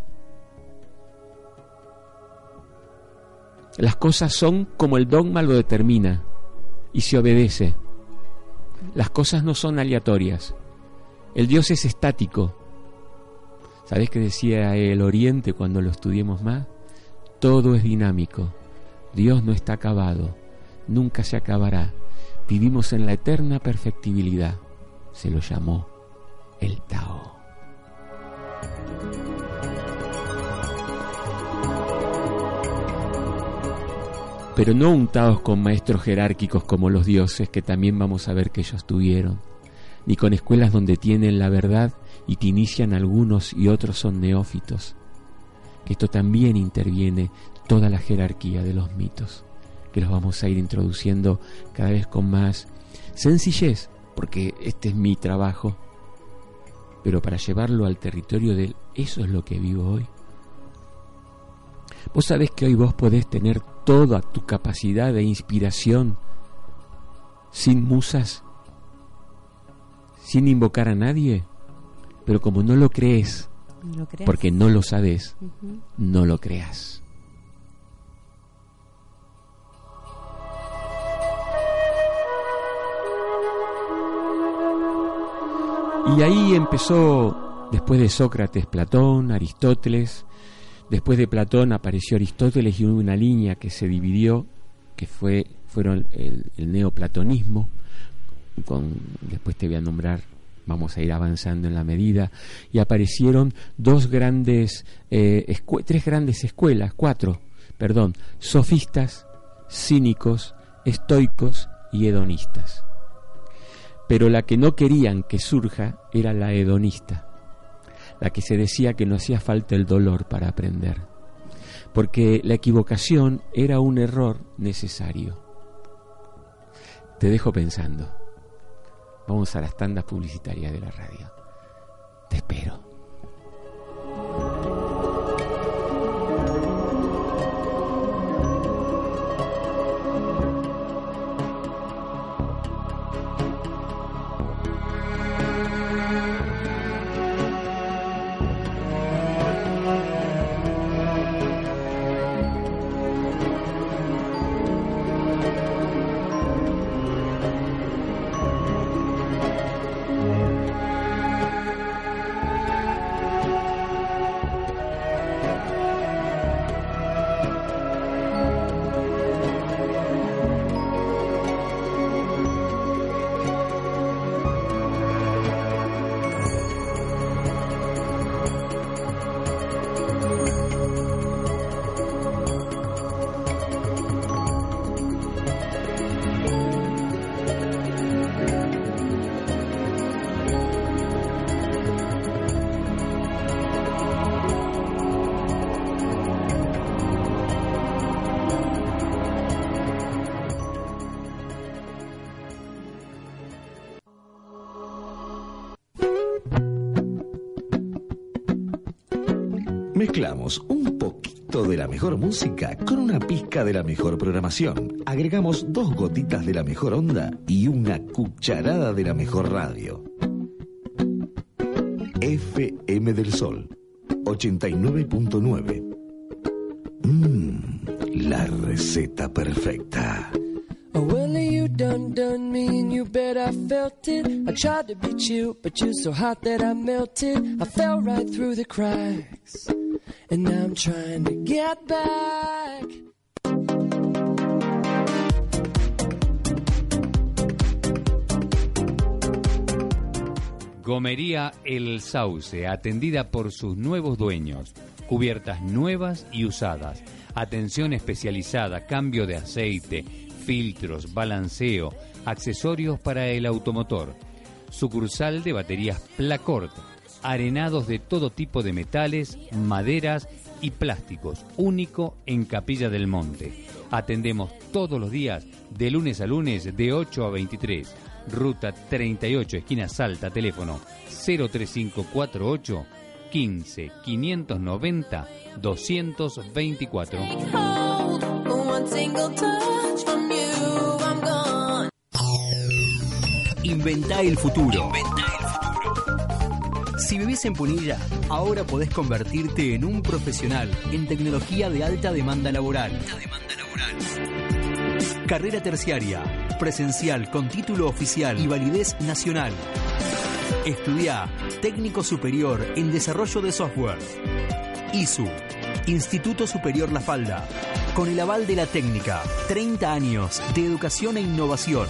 Las cosas son como el dogma lo determina y se obedece. Las cosas no son aleatorias. El Dios es estático. ¿Sabés qué decía el Oriente cuando lo estudiemos más? Todo es dinámico. Dios no está acabado. Nunca se acabará. Vivimos en la eterna perfectibilidad. Se lo llamó el Tao. pero no untados con maestros jerárquicos como los dioses, que también vamos a ver que ellos tuvieron, ni con escuelas donde tienen la verdad y te inician algunos y otros son neófitos. Esto también interviene toda la jerarquía de los mitos, que los vamos a ir introduciendo cada vez con más sencillez, porque este es mi trabajo, pero para llevarlo al territorio del eso es lo que vivo hoy. Vos sabés que hoy vos podés tener toda tu capacidad de inspiración sin musas, sin invocar a nadie, pero como no lo crees, ¿Lo crees? porque no lo sabes, no lo creas. Y ahí empezó, después de Sócrates, Platón, Aristóteles. Después de Platón apareció Aristóteles y una línea que se dividió, que fue fueron el, neoplatonismo. Con, después te voy a nombrar, vamos a ir avanzando en la medida. Y aparecieron dos grandes, eh, tres grandes escuelas, cuatro, perdón, sofistas, cínicos, estoicos y hedonistas pero la que no querían que surja era la hedonista, la que se decía que no hacía falta el dolor para aprender, porque la equivocación era un error necesario. Te dejo pensando. Vamos a las tandas publicitarias de la radio. Te espero. De la mejor programación. Agregamos dos gotitas de la mejor onda y una cucharada de la mejor radio. FM del Sol 89.9. Mmm, la receta perfecta. Oh, well, you done done me and you bet I felt it. I tried to be chill, but you're so hot that I melted. I fell right through the cracks, and now I'm trying to get back. Gomería El Sauce, atendida por sus nuevos dueños. Cubiertas nuevas y usadas. Atención especializada, cambio de aceite, filtros, balanceo, accesorios para el automotor. Sucursal de baterías Placort. Arenados de todo tipo de metales, maderas y plásticos. Único en Capilla del Monte. Atendemos todos los días, de lunes a lunes, de 8 a 23. Ruta 38, esquina Salta, teléfono 03548 15 590 224. One single touch from you, I'm gone. Inventá el futuro. Si vivís en Punilla, ahora podés convertirte en un profesional en tecnología de alta demanda laboral. Carrera terciaria, presencial con título oficial y validez nacional. Estudia técnico superior en desarrollo de software. ISU, Instituto Superior La Falda, con el aval de la técnica, 30 años de educación e innovación.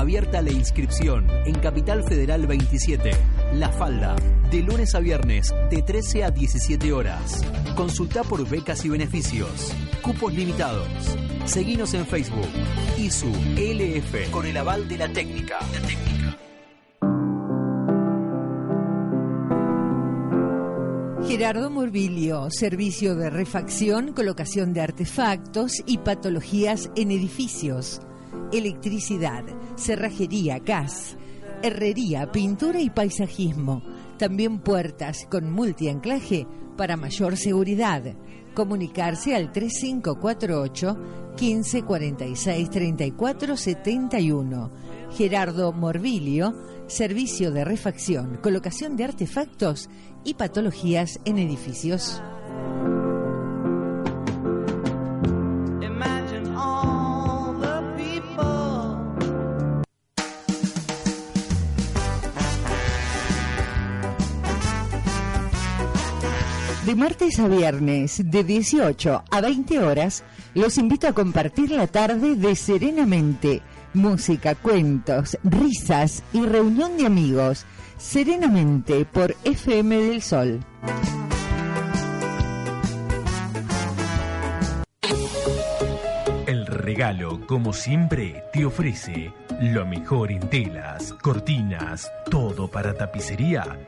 Abierta la inscripción en Capital Federal 27. La Falda, de lunes a viernes, de 13 a 17 horas. Consulta por becas y beneficios. Cupos limitados. Seguinos en Facebook. ISU LF con el aval de la técnica. La técnica. Gerardo Morbilio, servicio de refacción, colocación de artefactos y patologías en edificios, electricidad, cerrajería, gas, herrería, pintura y paisajismo. También puertas con multianclaje para mayor seguridad. Comunicarse al 3548 1546 34 71. Gerardo Morbilio, servicio de refacción, colocación de artefactos y patologías en edificios. De martes a viernes, de 18 a 20 horas, los invito a compartir la tarde de Serenamente. Música, cuentos, risas y reunión de amigos. Serenamente por FM del Sol. Regalo, como siempre, te ofrece lo mejor en telas, cortinas, todo para tapicería.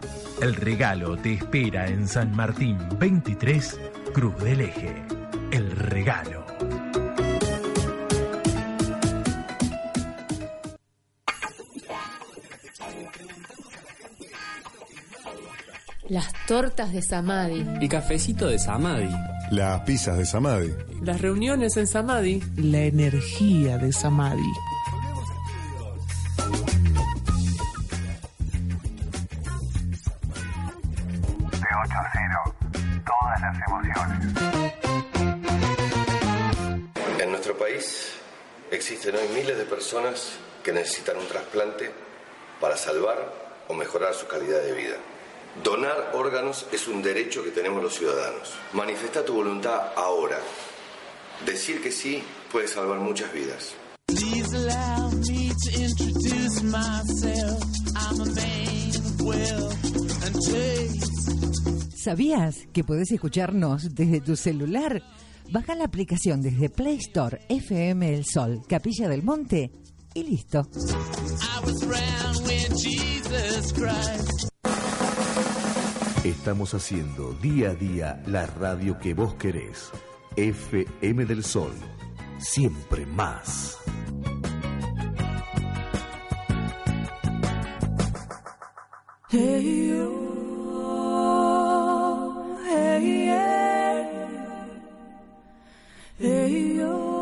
El regalo te espera en San Martín 23, Cruz del Eje. El regalo. Las tortas de Samadhi. El cafecito de Samadhi. Las pizzas de Samadhi. Las reuniones en Samadhi. La energía de Samadhi. De 8 a 0, todas las emociones. En nuestro país existen hoy miles de personas que necesitan un trasplante para salvar o mejorar su calidad de vida. Donar órganos es un derecho que tenemos los ciudadanos. Manifesta tu voluntad ahora. Decir que sí puede salvar muchas vidas. ¿Sabías que podés escucharnos desde tu celular? Baja la aplicación desde Play Store FM El Sol, Capilla del Monte y listo. Estamos haciendo día a día la radio que vos querés. FM del Sol. Siempre más. Hey you, hey yeah, hey.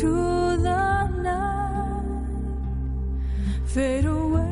To the night fade away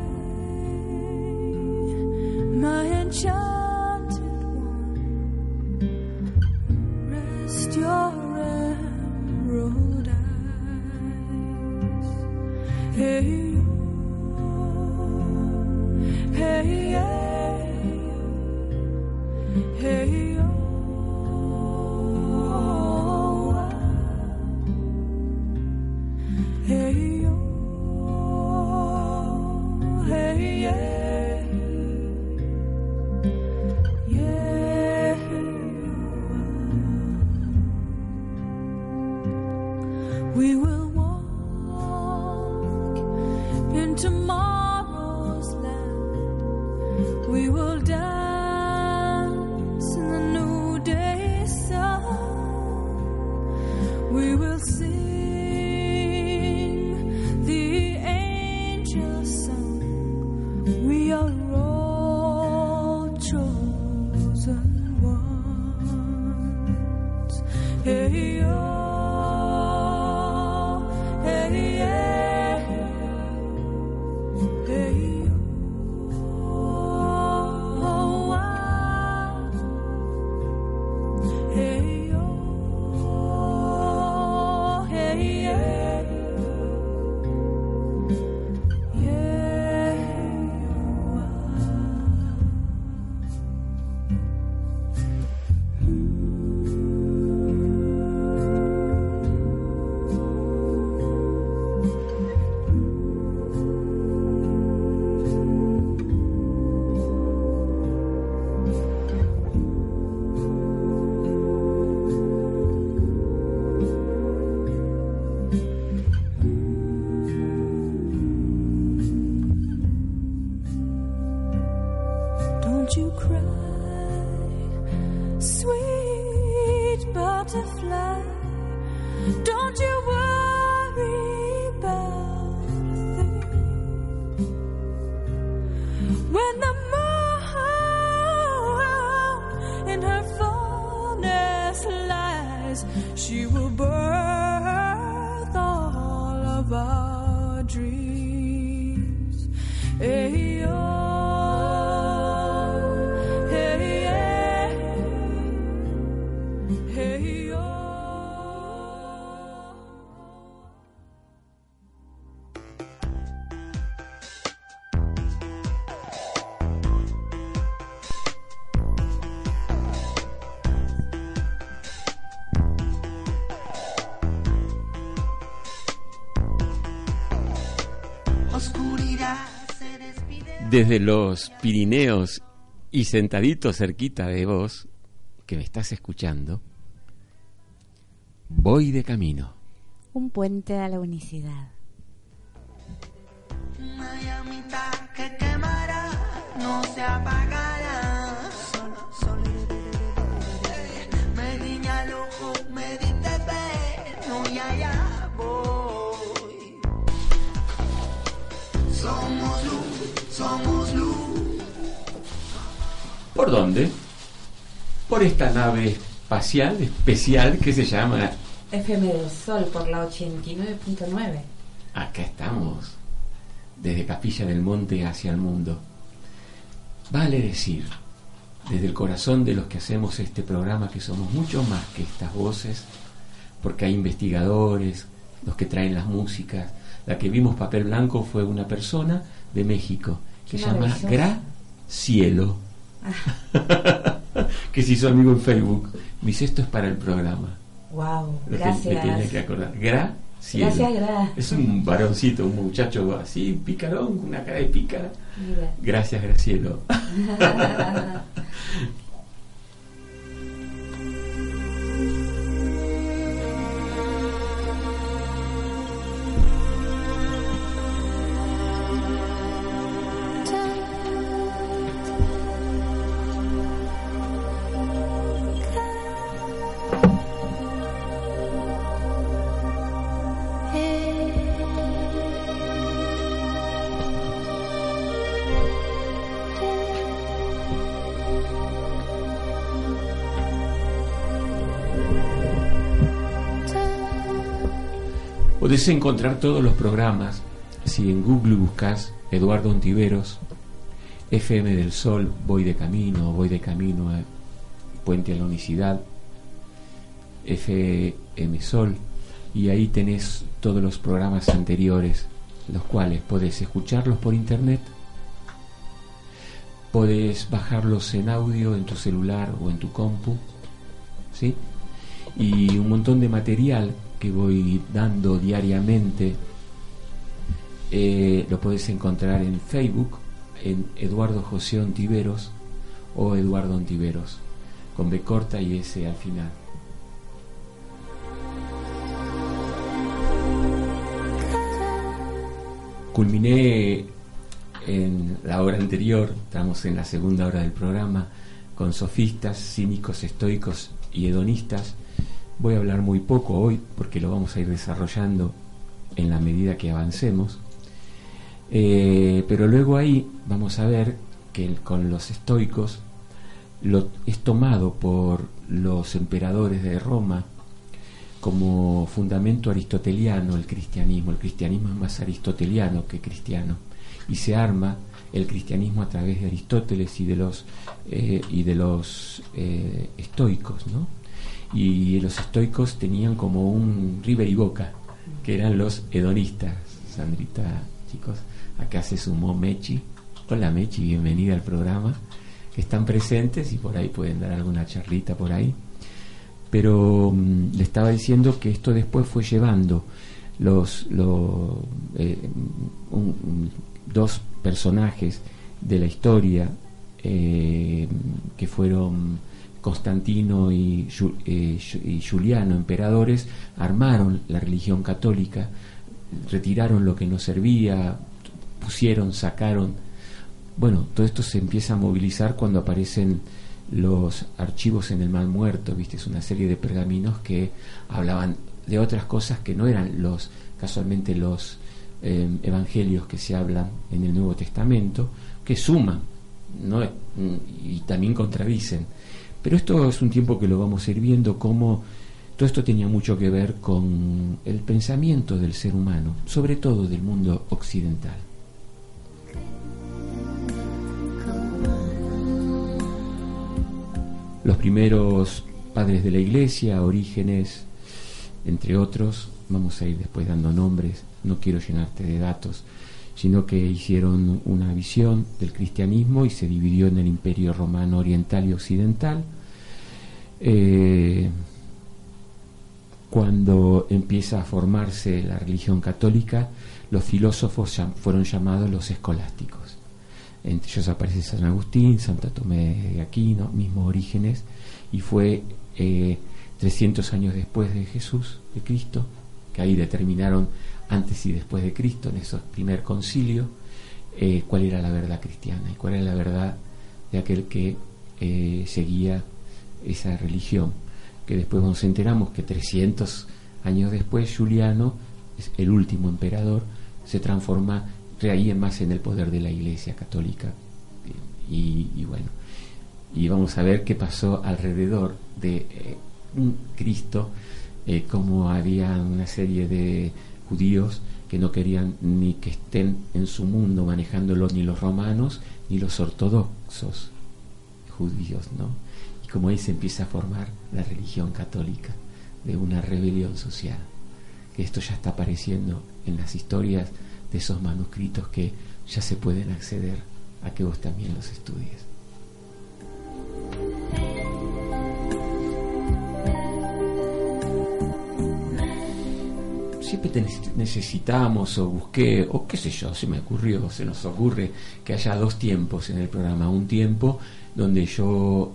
Desde los Pirineos y sentadito cerquita de vos, que me estás escuchando, voy de camino. Un puente a la unicidad. Una llamita que quemará, no se apagará. ¿Por dónde? Por esta nave espacial especial que se llama... FM del Sol por la 89.9. Acá estamos, desde Capilla del Monte hacia el mundo. Vale decir, desde el corazón de los que hacemos este programa, que somos mucho más que estas voces, porque hay investigadores, los que traen las músicas. La que vimos papel blanco fue una persona de México que se llama. Gra Cielo, [laughs] que se hizo amigo en Facebook. Me dice, esto es para el programa. Wow, Lo que me tenía gracias. que acordar. Gra Cielo. Gracias, Gra. Es un varoncito, un muchacho así, picarón, con una cara de pícara. Gracias, Gracielo. [laughs] Podés encontrar todos los programas si en Google buscas Eduardo Ontiveros, FM del Sol, Voy de Camino, Voy de Camino a Puente a la Unicidad, FM Sol, y ahí tenés todos los programas anteriores, los cuales podés escucharlos por internet, podés bajarlos en audio en tu celular o en tu compu, ¿sí? y un montón de material que voy dando diariamente eh, lo podés encontrar en Facebook en Eduardo José Ontiveros o Eduardo Ontiveros con B corta y S al final. Culminé en la hora anterior estamos en la segunda hora del programa con sofistas, cínicos, estoicos y hedonistas Voy a hablar muy poco hoy porque lo vamos a ir desarrollando en la medida que avancemos. Eh, pero luego ahí vamos a ver que con los estoicos es tomado por los emperadores de Roma como fundamento aristoteliano el cristianismo. El cristianismo es más aristoteliano que cristiano y se arma el cristianismo a través de Aristóteles y de los eh, y de los eh, estoicos, ¿no? Y los estoicos tenían como un River y Boca, que eran los hedonistas. Sandrita, chicos, acá se sumó Mechi. Hola Mechi, bienvenida al programa. Están presentes y por ahí pueden dar alguna charlita por ahí. Pero mm, le estaba diciendo que esto después fue llevando los, los eh, un- dos personajes de la historia eh, que fueron Constantino y, eh, y Juliano, emperadores, armaron la religión católica, retiraron lo que no servía, pusieron, sacaron. Bueno, todo esto se empieza a movilizar cuando aparecen los archivos en el mal muerto, viste, es una serie de pergaminos que hablaban de otras cosas que no eran los, casualmente los eh, evangelios que se hablan en el Nuevo Testamento, que suman ¿no? Y también contradicen. Pero esto es un tiempo que lo vamos a ir viendo cómo todo esto tenía mucho que ver con el pensamiento del ser humano, sobre todo del mundo occidental. Los primeros padres de la iglesia, Orígenes, entre otros, vamos a ir después dando nombres, no quiero llenarte de datos, sino que hicieron una visión del cristianismo y se dividió en el imperio romano oriental y occidental. Eh, cuando empieza a formarse la religión católica, los filósofos fueron llamados los escolásticos. Entre ellos aparece San Agustín, Santa Tomé de Aquino, mismos orígenes, y fue eh, 300 años después de Jesús, de Cristo, que ahí determinaron antes y después de Cristo, en esos primer concilio, eh, cuál era la verdad cristiana y cuál era la verdad de aquel que eh, seguía esa religión. Que después nos enteramos que 300 años después, Juliano, el último emperador, se transforma reahí más en el poder de la Iglesia católica. Y, bueno, y vamos a ver qué pasó alrededor de eh, un Cristo, eh, como había una serie de judíos que no querían ni que estén en su mundo manejándolo ni los romanos ni los ortodoxos judíos, ¿no? Y como ahí se empieza a formar la religión católica de una rebelión social, que esto ya está apareciendo en las historias de esos manuscritos que ya se pueden acceder a que vos también los estudies. Siempre necesitamos o busqué, o qué sé yo, se me ocurrió, se nos ocurre que haya dos tiempos en el programa. Un tiempo donde yo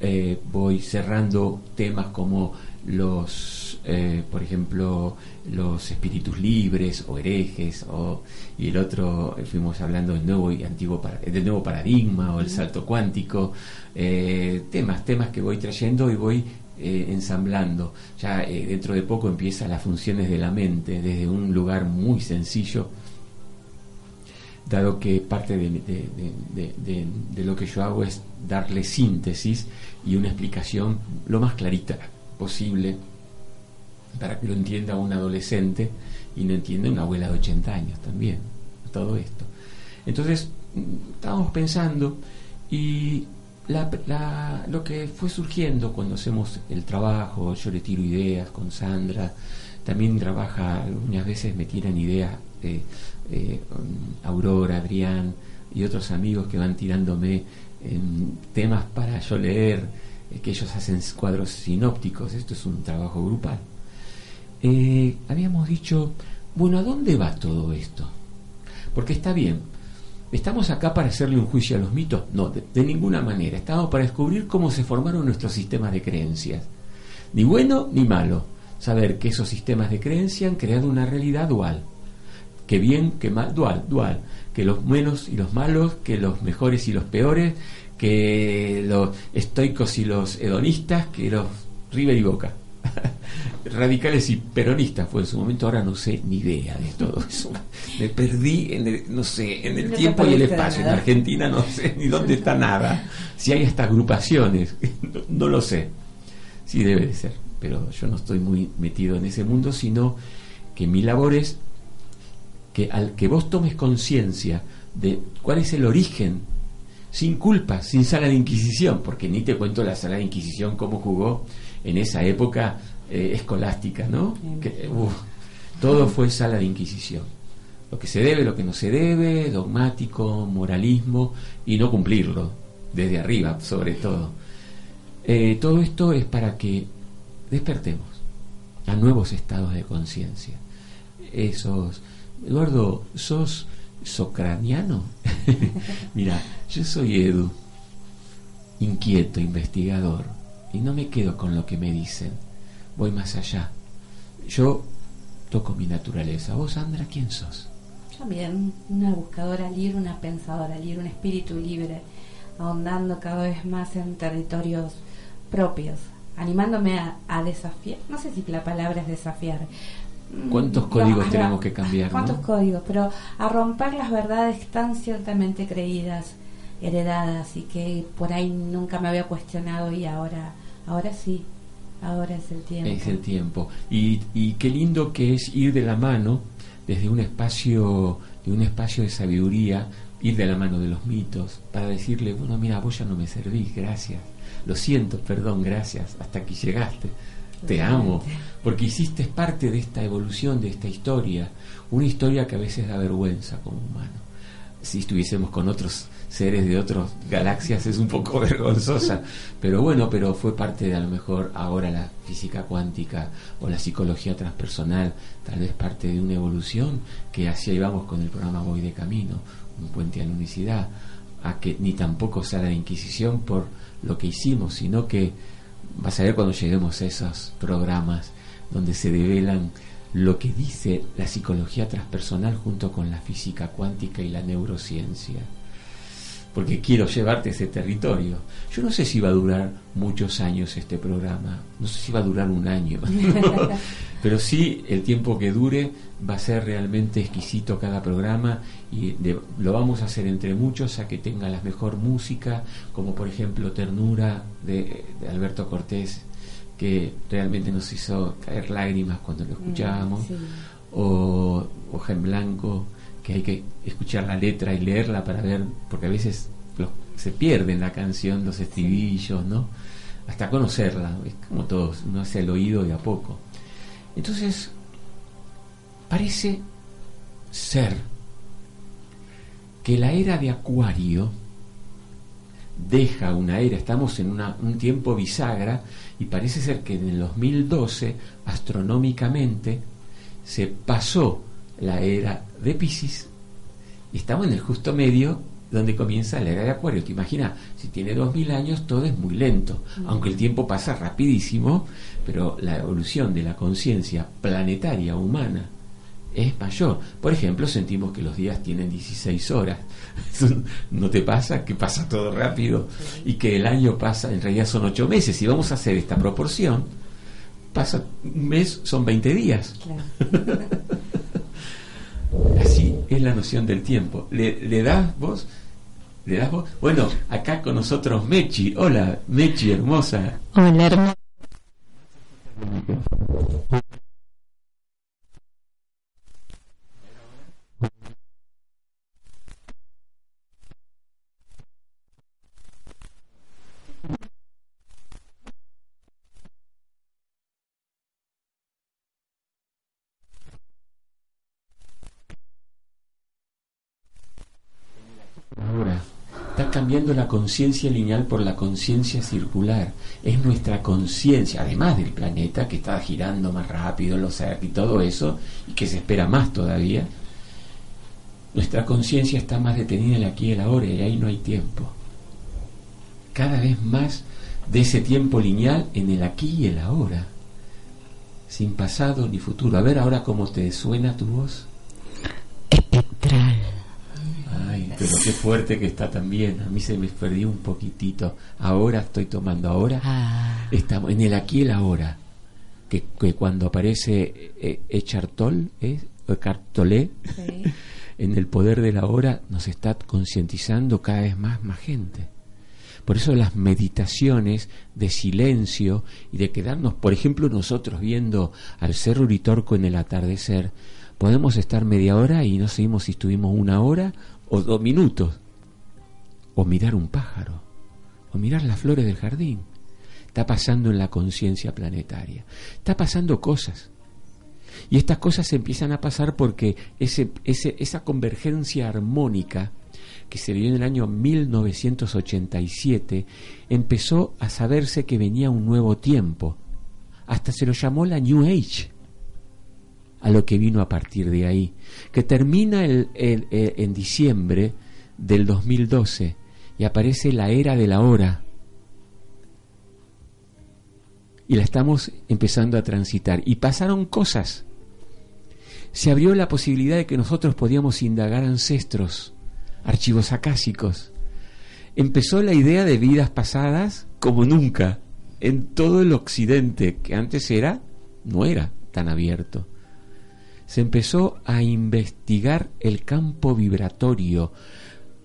eh, voy cerrando temas como los, eh, por ejemplo, los espíritus libres o herejes, o, y el otro eh, fuimos hablando del nuevo y antiguo para- del nuevo paradigma o el salto cuántico, eh, temas, temas que voy trayendo y voy eh, ensamblando. Ya eh, dentro de poco empiezan las funciones de la mente desde un lugar muy sencillo, dado que parte de, de- lo que yo hago es darle síntesis y una explicación lo más clarita posible para que lo entienda un adolescente y lo entienda una abuela de 80 años también, todo esto. Entonces, mm, estábamos pensando y la- la- lo que fue surgiendo cuando hacemos el trabajo, yo le tiro ideas con Sandra, también trabaja, algunas veces me tiran ideas eh, um, Aurora, Adrián y otros amigos que van tirándome em, temas para yo leer, eh, que ellos hacen cuadros sinópticos, esto es un trabajo grupal. Eh, habíamos dicho, bueno, ¿a dónde va todo esto? Porque está bien, ¿estamos acá para hacerle un juicio a los mitos? No, de, ninguna manera. Estamos para descubrir cómo se formaron nuestros sistemas de creencias. Ni bueno ni malo. Saber que esos sistemas de creencia han creado una realidad dual. Que bien, que mal, dual, dual. Que los buenos y los malos, que los mejores y los peores, que los estoicos y los hedonistas, que los River y Boca. [laughs] radicales y peronistas fue en su momento, ahora no sé ni idea de todo [laughs] eso. Me perdí en el, no sé, en el No tiempo y el espacio. En. Argentina no sé ni dónde está nada. Si hay hasta agrupaciones, [laughs] no, no lo sé. Sí debe de ser, pero yo no estoy muy metido en ese mundo, sino que mi labor es que al que vos tomes conciencia de cuál es el origen, sin culpa, sin sala de inquisición, porque ni te cuento la sala de inquisición cómo jugó en esa época eh, escolástica, ¿no? Que, uf, todo fue sala de inquisición. Lo que se debe, lo que no se debe, dogmático, moralismo y no cumplirlo, desde arriba sobre todo. Eh, todo esto es para que despertemos a nuevos estados de conciencia. Esos, Eduardo, ¿sos socraniano? [laughs] Mira, yo soy Edu, inquieto, investigador, y no me quedo con lo que me dicen, voy más allá. Yo toco mi naturaleza. ¿Vos, Sandra, quién sos? También una buscadora libre, una pensadora libre, un espíritu libre, ahondando cada vez más en territorios propios, animándome a, a desafiar, no sé si la palabra es desafiar. Mm, ¿Cuántos códigos tenemos que cambiar? ¿Cuántos no? códigos? Pero a romper las verdades tan ciertamente creídas, heredadas y que por ahí nunca me había cuestionado y ahora, ahora sí, ahora es el tiempo. Es el tiempo. Y, y qué lindo que es ir de la mano desde un espacio, de un espacio de sabiduría, ir de la mano de los mitos, para decirle, bueno, mira, vos ya no me servís, gracias. Lo siento, perdón, gracias, hasta aquí llegaste. Te amo, porque hiciste parte de esta evolución, de esta historia, una historia que a veces da vergüenza como humano. Si estuviésemos con otros seres de otras galaxias es un poco [laughs] vergonzosa, pero bueno, pero fue parte de a lo mejor ahora la física cuántica o la psicología transpersonal, tal vez parte de una evolución que así íbamos con el programa Voy de Camino, un puente a la unicidad, a que ni tampoco sea la Inquisición por lo que hicimos, sino que vas a ver cuando lleguemos a esos programas donde se develan lo que dice la psicología transpersonal junto con la física cuántica y la neurociencia. Porque quiero llevarte a ese territorio. Yo no sé si va a durar muchos años este programa, no sé si va a durar un año, [laughs] [laughs] pero sí el tiempo que dure va a ser realmente exquisito cada programa y de- lo vamos a hacer entre muchos a que tenga la mejor música, como por ejemplo Ternura de, de Alberto Cortés, que realmente nos hizo caer lágrimas cuando lo escuchábamos, sí. o Hoja en Blanco, que hay que escuchar la letra y leerla para ver, porque a veces se pierde en la canción los estribillos, ¿no? Hasta conocerla, es como todos, uno hace el oído de a poco. Entonces, parece ser que la era de Acuario deja una era, estamos en una- un tiempo bisagra y parece ser que en el 2012 astronómicamente se pasó la era de Pisces y estamos en el justo medio donde comienza la era de Acuario. Te imaginas, si tiene 2000 años todo es muy lento, aunque el tiempo pasa rapidísimo, pero la evolución de la conciencia planetaria humana es mayor. Por ejemplo, sentimos que los días tienen 16 horas. [laughs] ¿No te pasa? Que pasa todo rápido y que el año pasa, en realidad son 8 meses. Si vamos a hacer esta proporción, pasa un mes, son 20 días. [laughs] Así es la noción del tiempo. ¿Le, das vos? ¿Le das vos? Bueno, acá con nosotros Mechi. Hola, Mechi, hermosa. Hola, hermano. Ahora, está la conciencia lineal por la conciencia circular. Es nuestra conciencia, además del planeta que está girando más rápido, los y todo eso, y que se espera más todavía. Nuestra conciencia está más detenida en el aquí y el ahora, y ahí no hay tiempo. Cada vez más de ese tiempo lineal en el aquí y el ahora, sin pasado ni futuro. A ver ahora cómo te suena tu voz. Espectral. Pero qué fuerte que está también. A mí se me perdió un poquitito. Ahora estoy tomando, ahora Ah. estamos en el aquí y el ahora. que, que cuando aparece eh, Eckhart Tolle, ¿eh? Sí. en el poder de la hora nos está concientizando cada vez más más gente. Por eso las meditaciones de silencio y de quedarnos, por ejemplo, nosotros viendo al Cerro Uritorco en el atardecer, podemos estar media hora y no sabemos si estuvimos una hora o dos minutos. O mirar un pájaro, o mirar las flores del jardín. Está pasando en la conciencia planetaria. Está pasando cosas. Y estas cosas empiezan a pasar porque ese, ese- esa convergencia armónica que se dio en el año 1987 empezó a saberse que venía un nuevo tiempo. Hasta se lo llamó la New Age a lo que vino a partir de ahí, que termina el- en diciembre del 2012 y aparece la era de la hora. Y la estamos empezando a transitar. Y pasaron cosas. Se abrió la posibilidad de que nosotros podíamos indagar ancestros, archivos acásicos. Empezó la idea de vidas pasadas como nunca en todo el occidente, que antes era, no era tan abierto se empezó a investigar el campo vibratorio.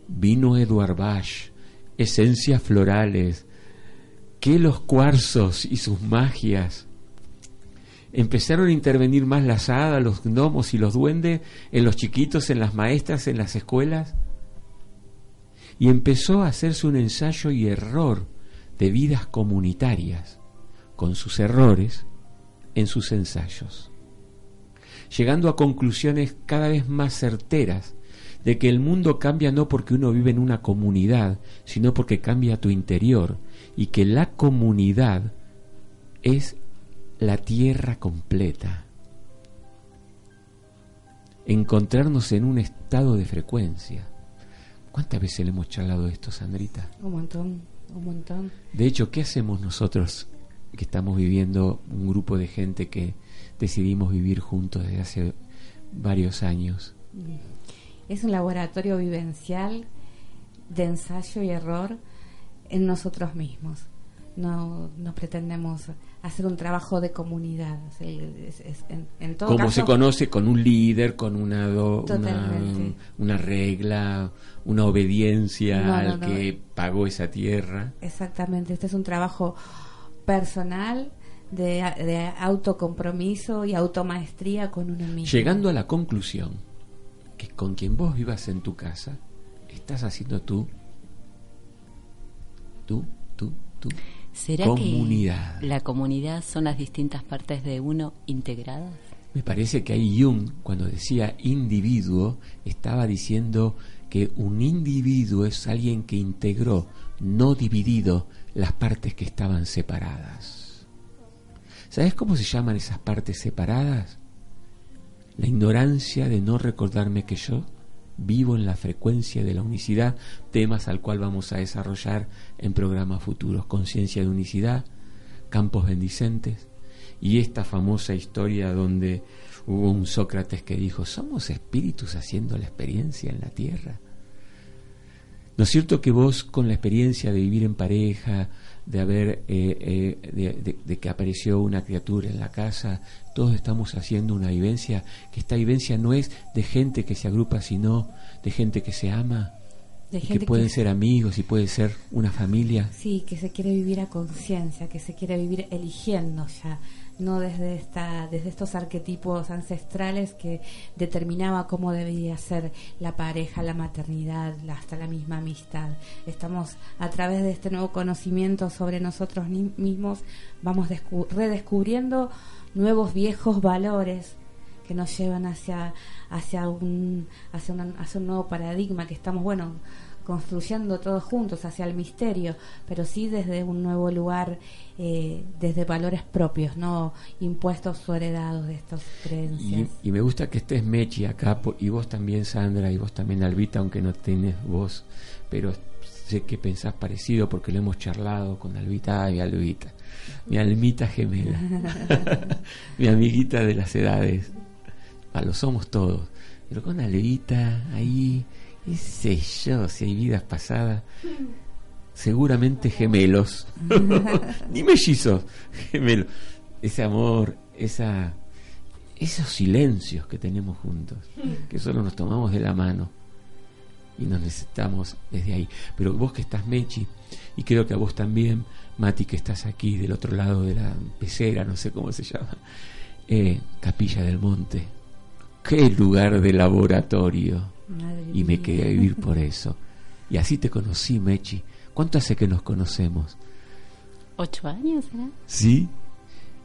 Vino Edward Bach, esencias florales, que los cuarzos y sus magias. Empezaron a intervenir más las hadas, los gnomos y los duendes en los chiquitos, en las maestras, en las escuelas. Y empezó a hacerse un ensayo y error de vidas comunitarias, con sus errores en sus ensayos llegando a conclusiones cada vez más certeras de que el mundo cambia no porque uno vive en una comunidad, sino porque cambia tu interior y que la comunidad es la tierra completa. Encontrarnos en un estado de frecuencia. ¿Cuántas veces le hemos charlado de esto, Sandrita? Un montón, un montón. De hecho, ¿qué hacemos nosotros que estamos viviendo un grupo de gente que decidimos vivir juntos desde hace varios años? Es un laboratorio vivencial de ensayo y error en nosotros mismos. No, no pretendemos hacer un trabajo de comunidad. Es- es- en, en todo Como caso, se conoce con un líder, con una, do- una, una regla, una obediencia No, no, al que pagó esa tierra. Exactamente, este es un trabajo personal de, de autocompromiso y automaestría con uno mismo. Llegando a la conclusión que con quien vos vivas en tu casa, estás haciendo tú, tú, tú, tú, ¿Será comunidad. que la comunidad son las distintas partes de uno integradas? Me parece que ahí Jung, cuando decía individuo, estaba diciendo que un individuo es alguien que integró, no dividido, las partes que estaban separadas. ¿Sabes cómo se llaman esas partes separadas? La ignorancia de no recordarme que yo vivo en la frecuencia de la unicidad, temas al cual vamos a desarrollar en programas futuros, conciencia de unicidad, campos bendicentes y esta famosa historia donde hubo un Sócrates que dijo, somos espíritus haciendo la experiencia en la tierra. ¿No es cierto que vos con la experiencia de vivir en pareja, de haber, eh, eh, de, de- de que apareció una criatura en la casa, todos estamos haciendo una vivencia, que esta vivencia no es de gente que se agrupa, sino de gente que se ama, De y que pueden que- ser amigos y puede ser una familia. Sí, que se quiere vivir a conciencia, que se quiere vivir eligiendo ya, no desde esta, desde estos arquetipos ancestrales que determinaba cómo debía ser la pareja, la maternidad, hasta la misma amistad. Estamos a través de este nuevo conocimiento sobre nosotros mismos, vamos descu- redescubriendo nuevos viejos valores que nos llevan hacia hacia un hacia, hacia un nuevo paradigma que estamos bueno construyendo todos juntos hacia el misterio pero sí desde un nuevo lugar eh, desde valores propios no impuestos o heredados de estas Y, creencias. Y me gusta que estés Mechi acá, y vos también Sandra, y vos también Albita, aunque no tenés voz, pero sé que pensás parecido porque lo hemos charlado con Albita, ay Albita, mi almita gemela, [laughs] [laughs] mi amiguita de las edades, Ah, lo somos todos, pero con Albita ahí, qué sé yo, si hay vidas pasadas, seguramente gemelos, [laughs] ni mellizos, gemelos. ese amor, esa, esos silencios que tenemos juntos, que solo nos tomamos de la mano y nos necesitamos desde ahí. Pero vos que estás Mechi, y creo que a vos también, Mati, que estás aquí del otro lado de la pecera, no sé cómo se llama, eh, Capilla del Monte, qué lugar de laboratorio. Madre Y me quedé a vivir por [laughs] eso. Y así te conocí, Mechi. ¿Cuánto hace que nos conocemos? ¿Ocho años será? ¿Sí?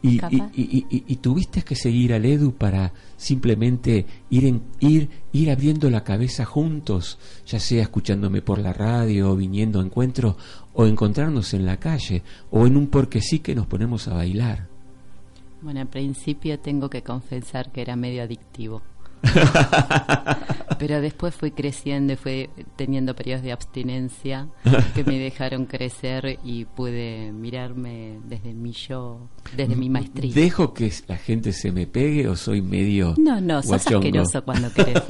Y, y, Capaz. y- y- y- y tuviste que seguir al Edu para simplemente ir, en- ir, ir abriendo la cabeza juntos, ya sea escuchándome por la radio, o viniendo a encuentros, o encontrarnos en la calle, o en un porque sí que nos ponemos a bailar. Bueno, al principio tengo que confesar que era medio adictivo. [laughs] Pero después fui creciendo y fui teniendo periodos de abstinencia [laughs] que me dejaron crecer y pude mirarme desde mi yo, desde mi maestría. ¿Dejo que la gente se me pegue o soy medio No, no, sos asqueroso cuando querés. [laughs]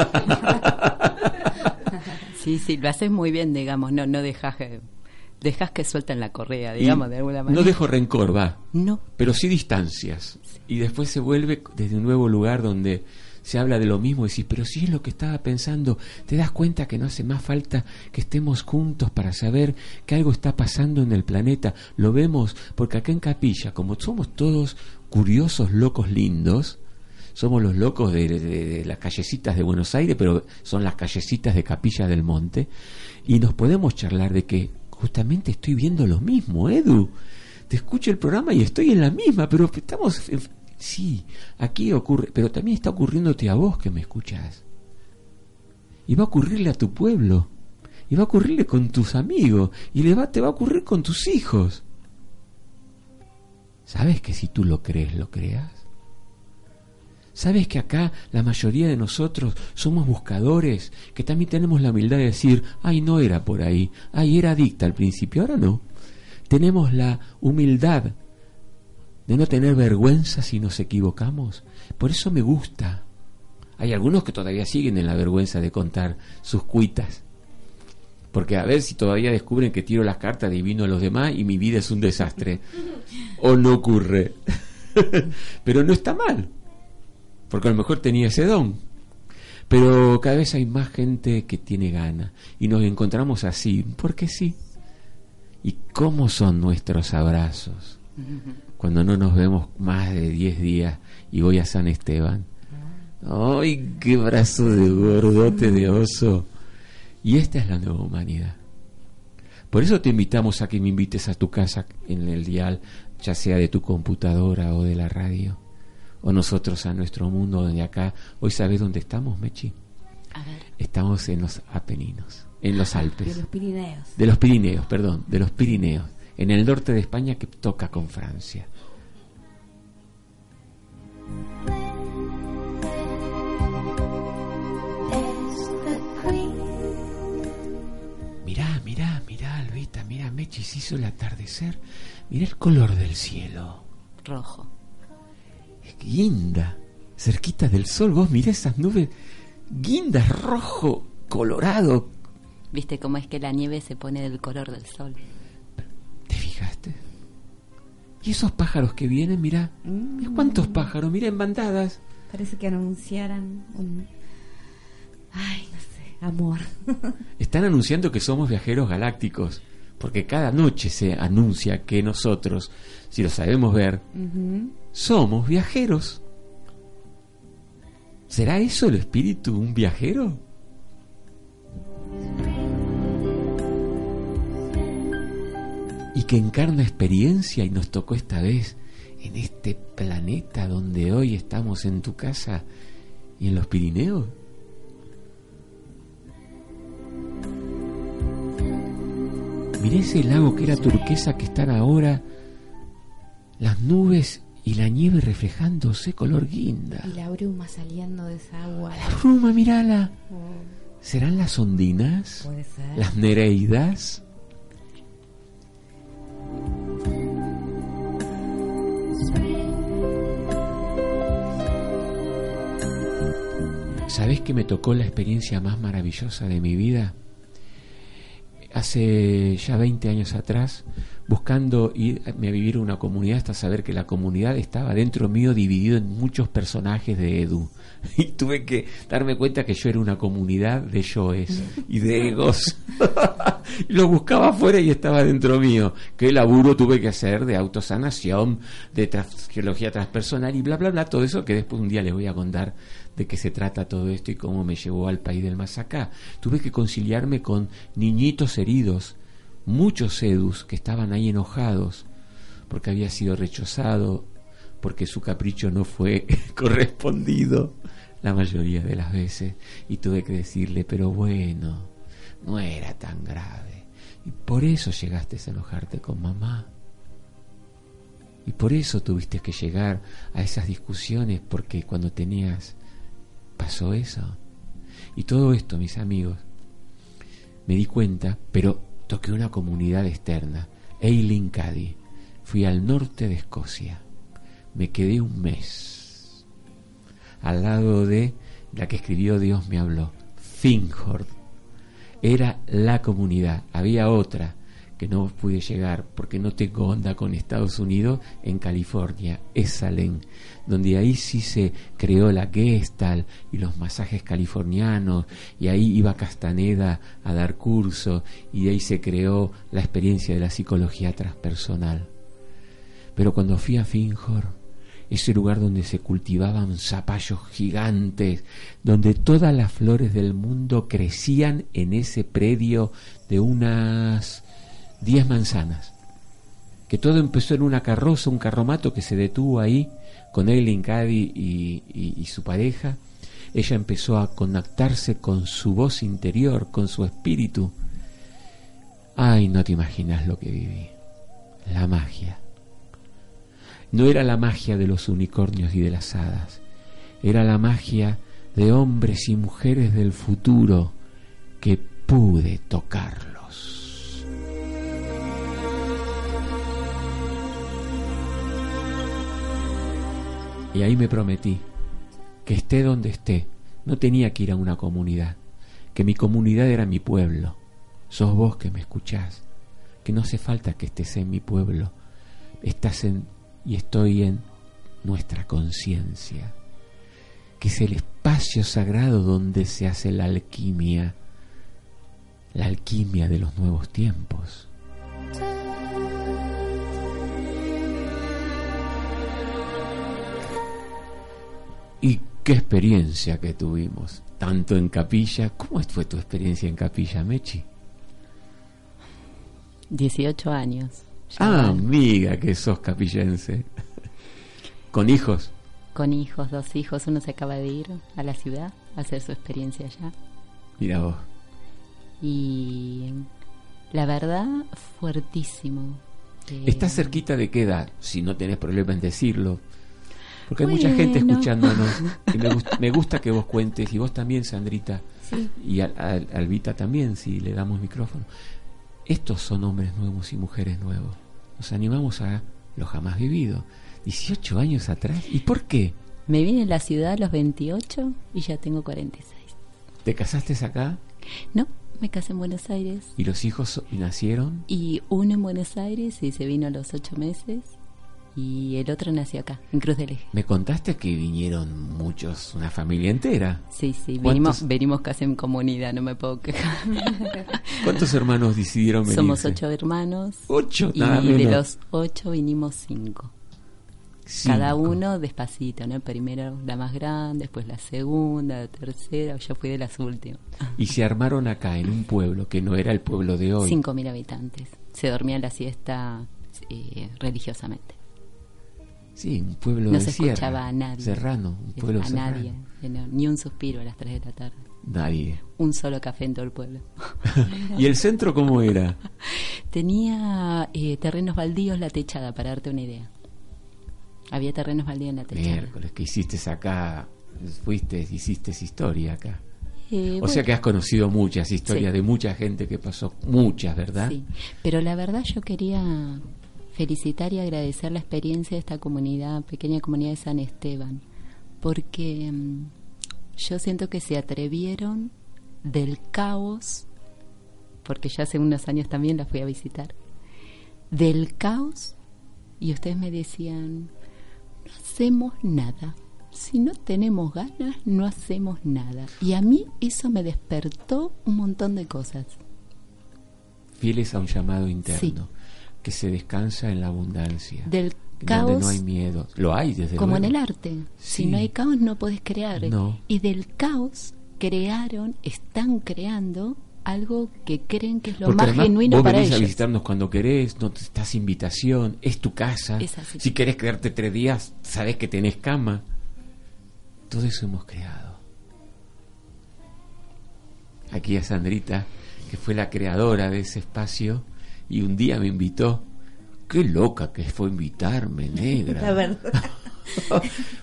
sí, sí, lo haces muy bien, digamos, no, no dejas que, dejas que suelten la correa, Y digamos, de alguna manera. No dejo rencor, va. No. Pero sí distancias. Y después se vuelve desde un nuevo lugar donde se habla de lo mismo y decís, pero si es lo que estaba pensando, te das cuenta que no hace más falta que estemos juntos para saber que algo está pasando en el planeta. Lo vemos porque acá en Capilla, como somos todos curiosos, locos, lindos, somos los locos de, de- de las callecitas de Buenos Aires, pero son las callecitas de Capilla del Monte, y nos podemos charlar de que justamente estoy viendo lo mismo, Edu. Te escucho el programa y estoy en la misma, pero estamos... Sí, aquí ocurre, pero también está ocurriéndote a vos que me escuchás. Y va a ocurrirle a tu pueblo, y va a ocurrirle con tus amigos, y le va, te va a ocurrir con tus hijos. ¿Sabes que si tú lo crees, lo creas? ¿Sabes que acá la mayoría de nosotros somos buscadores? Que también tenemos la humildad de decir, ay, no era por ahí, ay, era adicta al principio, ahora no. Tenemos la humildad de no tener vergüenza si nos equivocamos. Por eso me gusta. Hay algunos que todavía siguen en la vergüenza de contar sus cuitas. Porque a ver si todavía descubren que tiro las cartas divino a los demás y mi vida es un desastre. [laughs] o no ocurre. [laughs] Pero no está mal. Porque a lo mejor tenía ese don. Pero cada vez hay más gente que tiene gana. Y nos encontramos así. Porque sí. ¿Y cómo son nuestros abrazos? Cuando no nos vemos más de 10 días y voy a San Esteban. ¡Ay, qué brazo de gordote de oso! Y esta es la nueva humanidad. Por eso te invitamos a que me invites a tu casa en el dial, ya sea de tu computadora o de la radio, o nosotros a nuestro mundo, donde acá, hoy sabes dónde estamos, Mechi. A ver. Estamos en los Apeninos, en los Alpes. De los Pirineos. De los Pirineos, perdón, de los Pirineos, en el norte de España que toca con Francia. Mirá, mirá, mirá, Alvita, mirá, Mechi, se hizo el atardecer. Mirá el color del cielo. Rojo. Es guinda, cerquita del sol. Vos mirá esas nubes, guinda, rojo, colorado. ¿Viste cómo es que la nieve se pone del color del sol? ¿Te fijaste? Y esos pájaros que vienen, mirá. Mirá cuántos pájaros, mirá en bandadas. Parece que anunciaran un... Ay, no sé, amor. [laughs] Están anunciando que somos viajeros galácticos. Porque cada noche se anuncia que nosotros, si lo sabemos ver, somos viajeros. ¿Será eso el espíritu, un viajero? Y que encarna experiencia y nos tocó esta vez en este planeta donde hoy estamos en tu casa y en los Pirineos. Miré ese lago que era turquesa que están ahora las nubes y la nieve reflejándose color guinda. Y la bruma saliendo de esa agua. La bruma, mírala. Oh, ¿Serán las ondinas? Puede ser. ¿Las nereidas? ¿Sabés que me tocó la experiencia más maravillosa de mi vida? Hace ya 20 años atrás, buscando irme a vivir a una comunidad hasta saber que la comunidad estaba dentro mío dividido en muchos personajes de Edu. [laughs] Y tuve que darme cuenta que yo era una comunidad de yoes y de egos. [laughs] lo buscaba afuera y estaba dentro mío. ¿Qué laburo tuve que hacer de autosanación, de geología transpersonal y bla, bla, bla? Todo eso que después un día les voy a contar de qué se trata todo esto y cómo me llevó al país del más acá. Tuve que conciliarme con niñitos heridos, muchos edus que estaban ahí enojados porque había sido rechazado, porque su capricho no fue [laughs] correspondido la mayoría de las veces. Y tuve que decirle, pero bueno, no era tan grave. Y por eso llegaste a enojarte con mamá. Y por eso tuviste que llegar a esas discusiones, porque cuando tenías, pasó eso. Y todo esto, mis amigos, me di cuenta, pero toqué una comunidad externa, Eileen Cady. Fui al norte de Escocia. Me quedé un mes al lado de la que escribió Dios me habló, Finghord. Era la comunidad. Había otra que no pude llegar porque no tengo onda con Estados Unidos en California, Esalen, donde ahí sí se creó la Gestalt y los masajes californianos, y ahí iba Castaneda a dar curso, y de ahí se creó la experiencia de la psicología transpersonal. Pero cuando fui a Finghor, ese lugar donde se cultivaban zapallos gigantes, donde todas las flores del mundo crecían en ese predio de unas 10 manzanas. Que todo empezó en una carroza, un carromato que se detuvo ahí con Eileen Cady y, y- su pareja. Ella empezó a conectarse con su voz interior, con su espíritu. Ay, no te imaginas lo que viví. La magia. No era la magia de los unicornios y de las hadas, era la magia de hombres y mujeres del futuro que pude tocarlos. Y ahí me prometí que esté donde esté, no tenía que ir a una comunidad, que mi comunidad era mi pueblo. Sos vos que me escuchás, que no hace falta que estés en mi pueblo, estás en y estoy en nuestra conciencia, que es el espacio sagrado donde se hace la alquimia, la alquimia de los nuevos tiempos. Y qué experiencia que tuvimos, tanto en capilla, ¿cómo fue tu experiencia en capilla, Mechi? 18 años. Ah, amiga, que sos capillense. [laughs] ¿Con hijos? Con hijos, dos hijos. Uno se acaba de ir a la ciudad a hacer su experiencia allá. Mira vos. Y la verdad, fuertísimo. Eh, ¿Estás cerquita de qué edad? Si no tenés problema en decirlo. Porque hay mucha gente escuchándonos. Y me, gust- me gusta que vos cuentes, y vos también, Sandrita. Sí. Y a, a- Albita también, si le damos micrófono. Estos son hombres nuevos y mujeres nuevos. Nos animamos a lo jamás vivido. 18 años atrás. ¿Y por qué? Me vine a la ciudad a los 28 y ya tengo 46. ¿Te casaste acá? No, me casé en Buenos Aires. ¿Y los hijos nacieron? Y uno en Buenos Aires y se vino a los 8 meses. Y el otro nació acá, en Cruz del Eje. Me contaste que vinieron muchos, una familia entera. Sí, sí, ¿Cuántos- venimos, venimos casi en comunidad, no me puedo quejar. [laughs] ¿Cuántos hermanos decidieron venir? Somos ocho hermanos. Ocho, y nada de menos. los ocho vinimos cinco. Cada uno despacito, ¿no? Primero la más grande, después la segunda, la tercera, yo fui de las últimas. Y se armaron acá, en un pueblo que no era el pueblo de hoy. Cinco mil habitantes. Se dormía la siesta eh, religiosamente. Sí, un pueblo no de se sierra, escuchaba a nadie. Serrano, un pueblo a serrano. nadie. Ni un suspiro a las tres de la tarde. Nadie. Un solo café en todo el pueblo. [laughs] ¿Y el centro cómo era? [laughs] Tenía eh, terrenos baldíos la techada, para darte una idea. Había terrenos baldíos en la techada. Miércoles, que hiciste acá? Fuiste, hiciste historia acá. Eh, o bueno, sea que has conocido muchas historias Sí. de mucha gente que pasó, muchas, ¿verdad? Sí, pero la verdad yo quería felicitar y agradecer la experiencia de esta comunidad, pequeña comunidad de San Esteban, porque mm, yo siento que se atrevieron del caos, porque yo hace unos años también la fui a visitar, del caos y ustedes me decían, no hacemos nada. Si no tenemos ganas, no hacemos nada. Y a mí eso me despertó un montón de cosas. Fieles a un llamado interno, que se descansa en la abundancia. Del donde caos, no hay miedo. Lo hay, desde como en el arte. Si no hay caos, no podés crear. No. Y del caos crearon, están creando algo que creen que es lo Porque más genuino vos para venís a visitarnos cuando querés, no te estás invitación, es tu casa. Es así. Si querés quedarte tres días, sabés que tenés cama. Todo eso hemos creado. Aquí a Sandrita, que fue la creadora de ese espacio, y un día me invitó. Qué loca que fue invitarme, negra. La verdad. [laughs]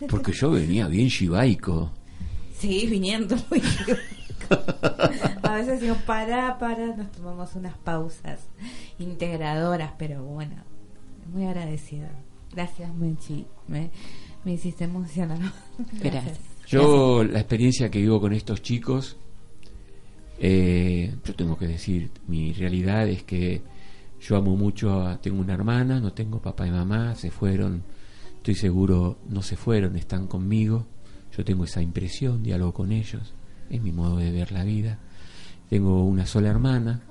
Porque yo venía bien chivaico. Sí, viniendo muy A veces decimos, para, para, nos tomamos unas pausas integradoras, pero bueno, muy agradecida. Gracias, Mechi. Me, me hiciste emocionar. Gracias. Yo la experiencia que vivo con estos chicos, eh, yo tengo que decir, mi realidad es que yo amo mucho, a, tengo una hermana, no tengo papá y mamá, se fueron, estoy seguro, no se fueron, están conmigo, yo tengo esa impresión, diálogo con ellos, es mi modo de ver la vida. Tengo una sola hermana,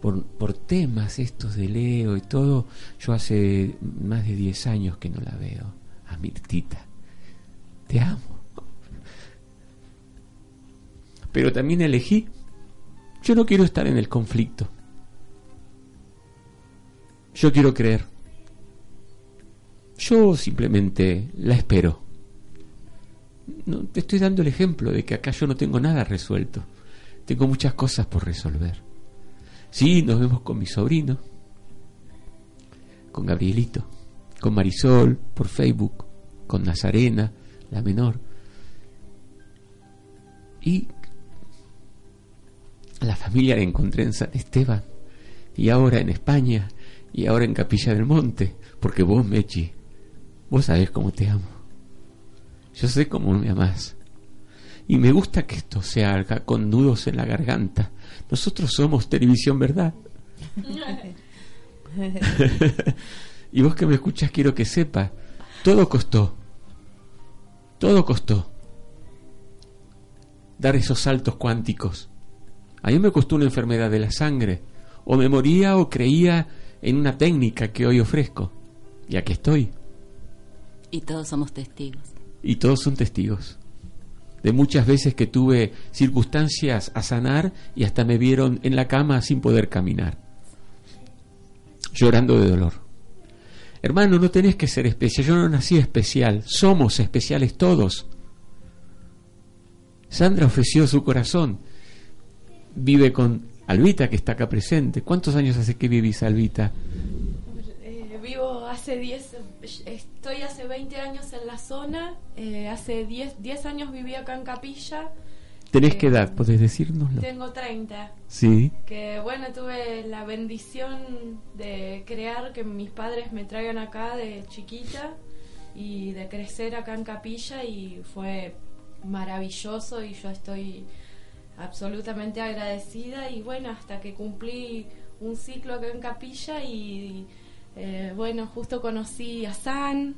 por, por temas estos de Leo y todo, yo hace más de 10 años que no la veo, a Mirtita, te amo. Pero también elegí, yo no quiero estar en el conflicto. Yo quiero creer. Yo simplemente la espero. No, te estoy dando el ejemplo de que acá yo no tengo nada resuelto. Tengo muchas cosas por resolver. Sí, nos vemos con mi sobrino, con Gabrielito, con Marisol por Facebook, con Nazarena, la menor. Y la familia la encontré en San Esteban, y ahora en España, y ahora en Capilla del Monte, porque vos, Mechi, vos sabés cómo te amo. Yo sé cómo me amás. Y me gusta que esto se haga con nudos en la garganta. Nosotros somos televisión, ¿verdad? [laughs] y vos que me escuchas quiero que sepa, todo costó. Todo costó. Dar esos saltos cuánticos. A mí me costó una enfermedad de la sangre. O me moría o creía en una técnica que hoy ofrezco. Y aquí estoy. Y todos somos testigos. Y todos son testigos. De muchas veces que tuve circunstancias a sanar y hasta me vieron en la cama sin poder caminar. Llorando de dolor. Hermano, no tenés que ser especial. Yo no nací especial. Somos especiales todos. Sandra ofreció su corazón. Vive con Albita, que está acá presente. ¿Cuántos años hace que vivís, Albita? Eh, vivo hace 10, estoy hace 20 años en la zona, eh, hace 10, 10 años viví acá en Capilla. ¿Tenés Eh, qué edad? ¿Podés decírnoslo? Tengo 30. Sí. Que bueno, tuve la bendición de crear que mis padres me traigan acá de chiquita y de crecer acá en Capilla y fue maravilloso y yo estoy absolutamente agradecida y bueno, hasta que cumplí un ciclo acá en Capilla y eh, bueno, justo conocí a San,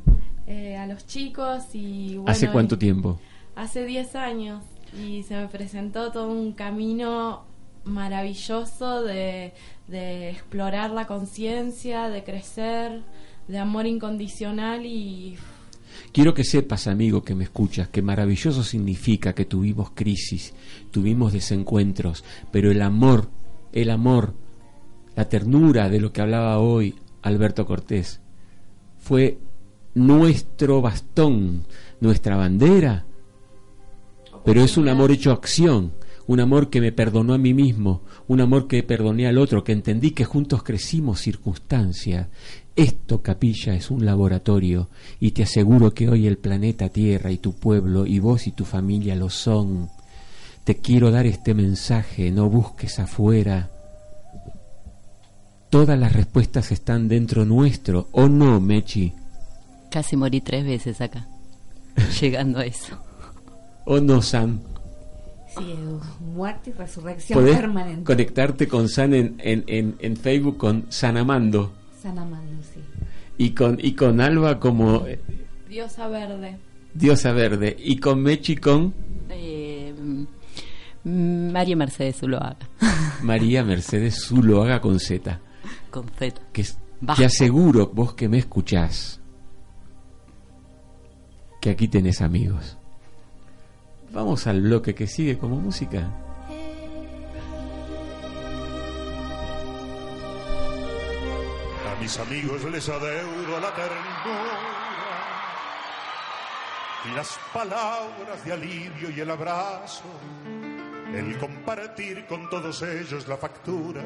eh, a los chicos y bueno, ¿Hace cuánto tiempo? Hace 10 años y se me presentó todo un camino maravilloso de, de explorar la conciencia, de crecer, de amor incondicional y Quiero que sepas, amigo, que me escuchas, que maravilloso significa que tuvimos crisis, tuvimos desencuentros, pero el amor, el amor, la ternura de lo que hablaba hoy Alberto Cortés, fue nuestro bastón, nuestra bandera, pero es un amor hecho acción, un amor que me perdonó a mí mismo, un amor que perdoné al otro, que entendí que juntos crecimos circunstancia. Esto, capilla, es un laboratorio y te aseguro que hoy el planeta Tierra y tu pueblo y vos y tu familia lo son. Te quiero dar este mensaje, no busques afuera. Todas las respuestas están dentro nuestro, ¿o no, Mechi? Casi morí tres veces acá, [laughs] llegando a eso. ¿O no, Sam? Sí, muerte y resurrección Podés permanente. conectarte con San en, en, en, en Facebook con Sanamando. Magnusi. Y con, y con Alba como Diosa verde. diosa verde. Y con Mechi con Eh, mm, María Mercedes Zuloaga. [laughs] María Mercedes Zuloaga con Z. Con Z. Que, es- te aseguro, vos que me escuchás, que aquí tenés amigos. Vamos al bloque que sigue como música. Mis amigos les adeudo la ternura y las palabras de alivio y el abrazo, el compartir con todos ellos la factura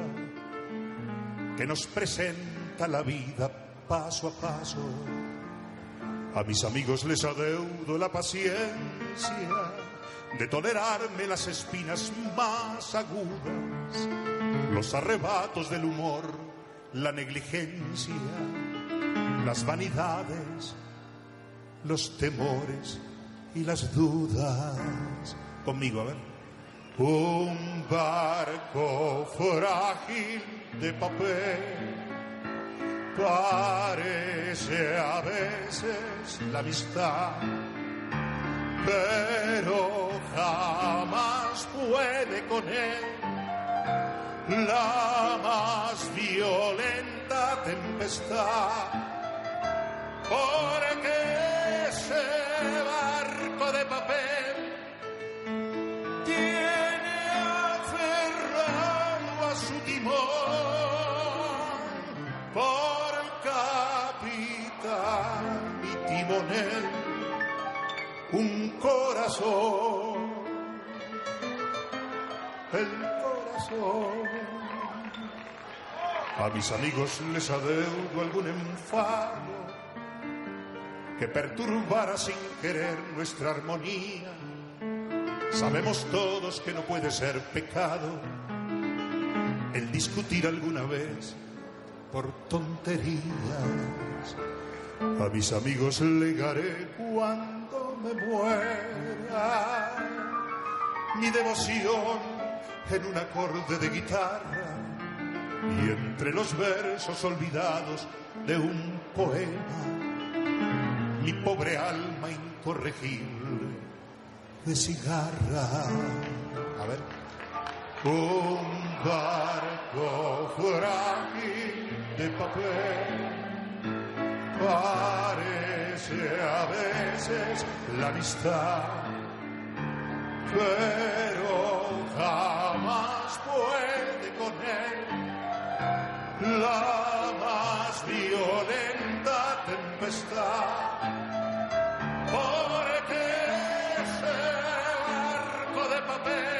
que nos presenta la vida paso a paso. A mis amigos les adeudo la paciencia de tolerarme las espinas más agudas, los arrebatos del humor, la negligencia, las vanidades, los temores y las dudas. Conmigo, a ver. Un barco frágil de papel parece a veces la amistad, pero jamás puede con él la más violenta tempestad. Porque ese barco de papel tiene aferrado a su timón por el capitán y timonel un corazón, A mis amigos les adeudo algún enfado que perturbara sin querer nuestra armonía. Sabemos todos que no puede ser pecado el discutir alguna vez por tonterías. A mis amigos legaré cuando me muera mi devoción en un acorde de guitarra y entre los versos olvidados de un poema mi pobre alma incorregible de cigarra. A ver. Un barco frágil de papel parece a veces la amistad, pero jamás puede con él la más violenta tempestad. Porque ese barco de papel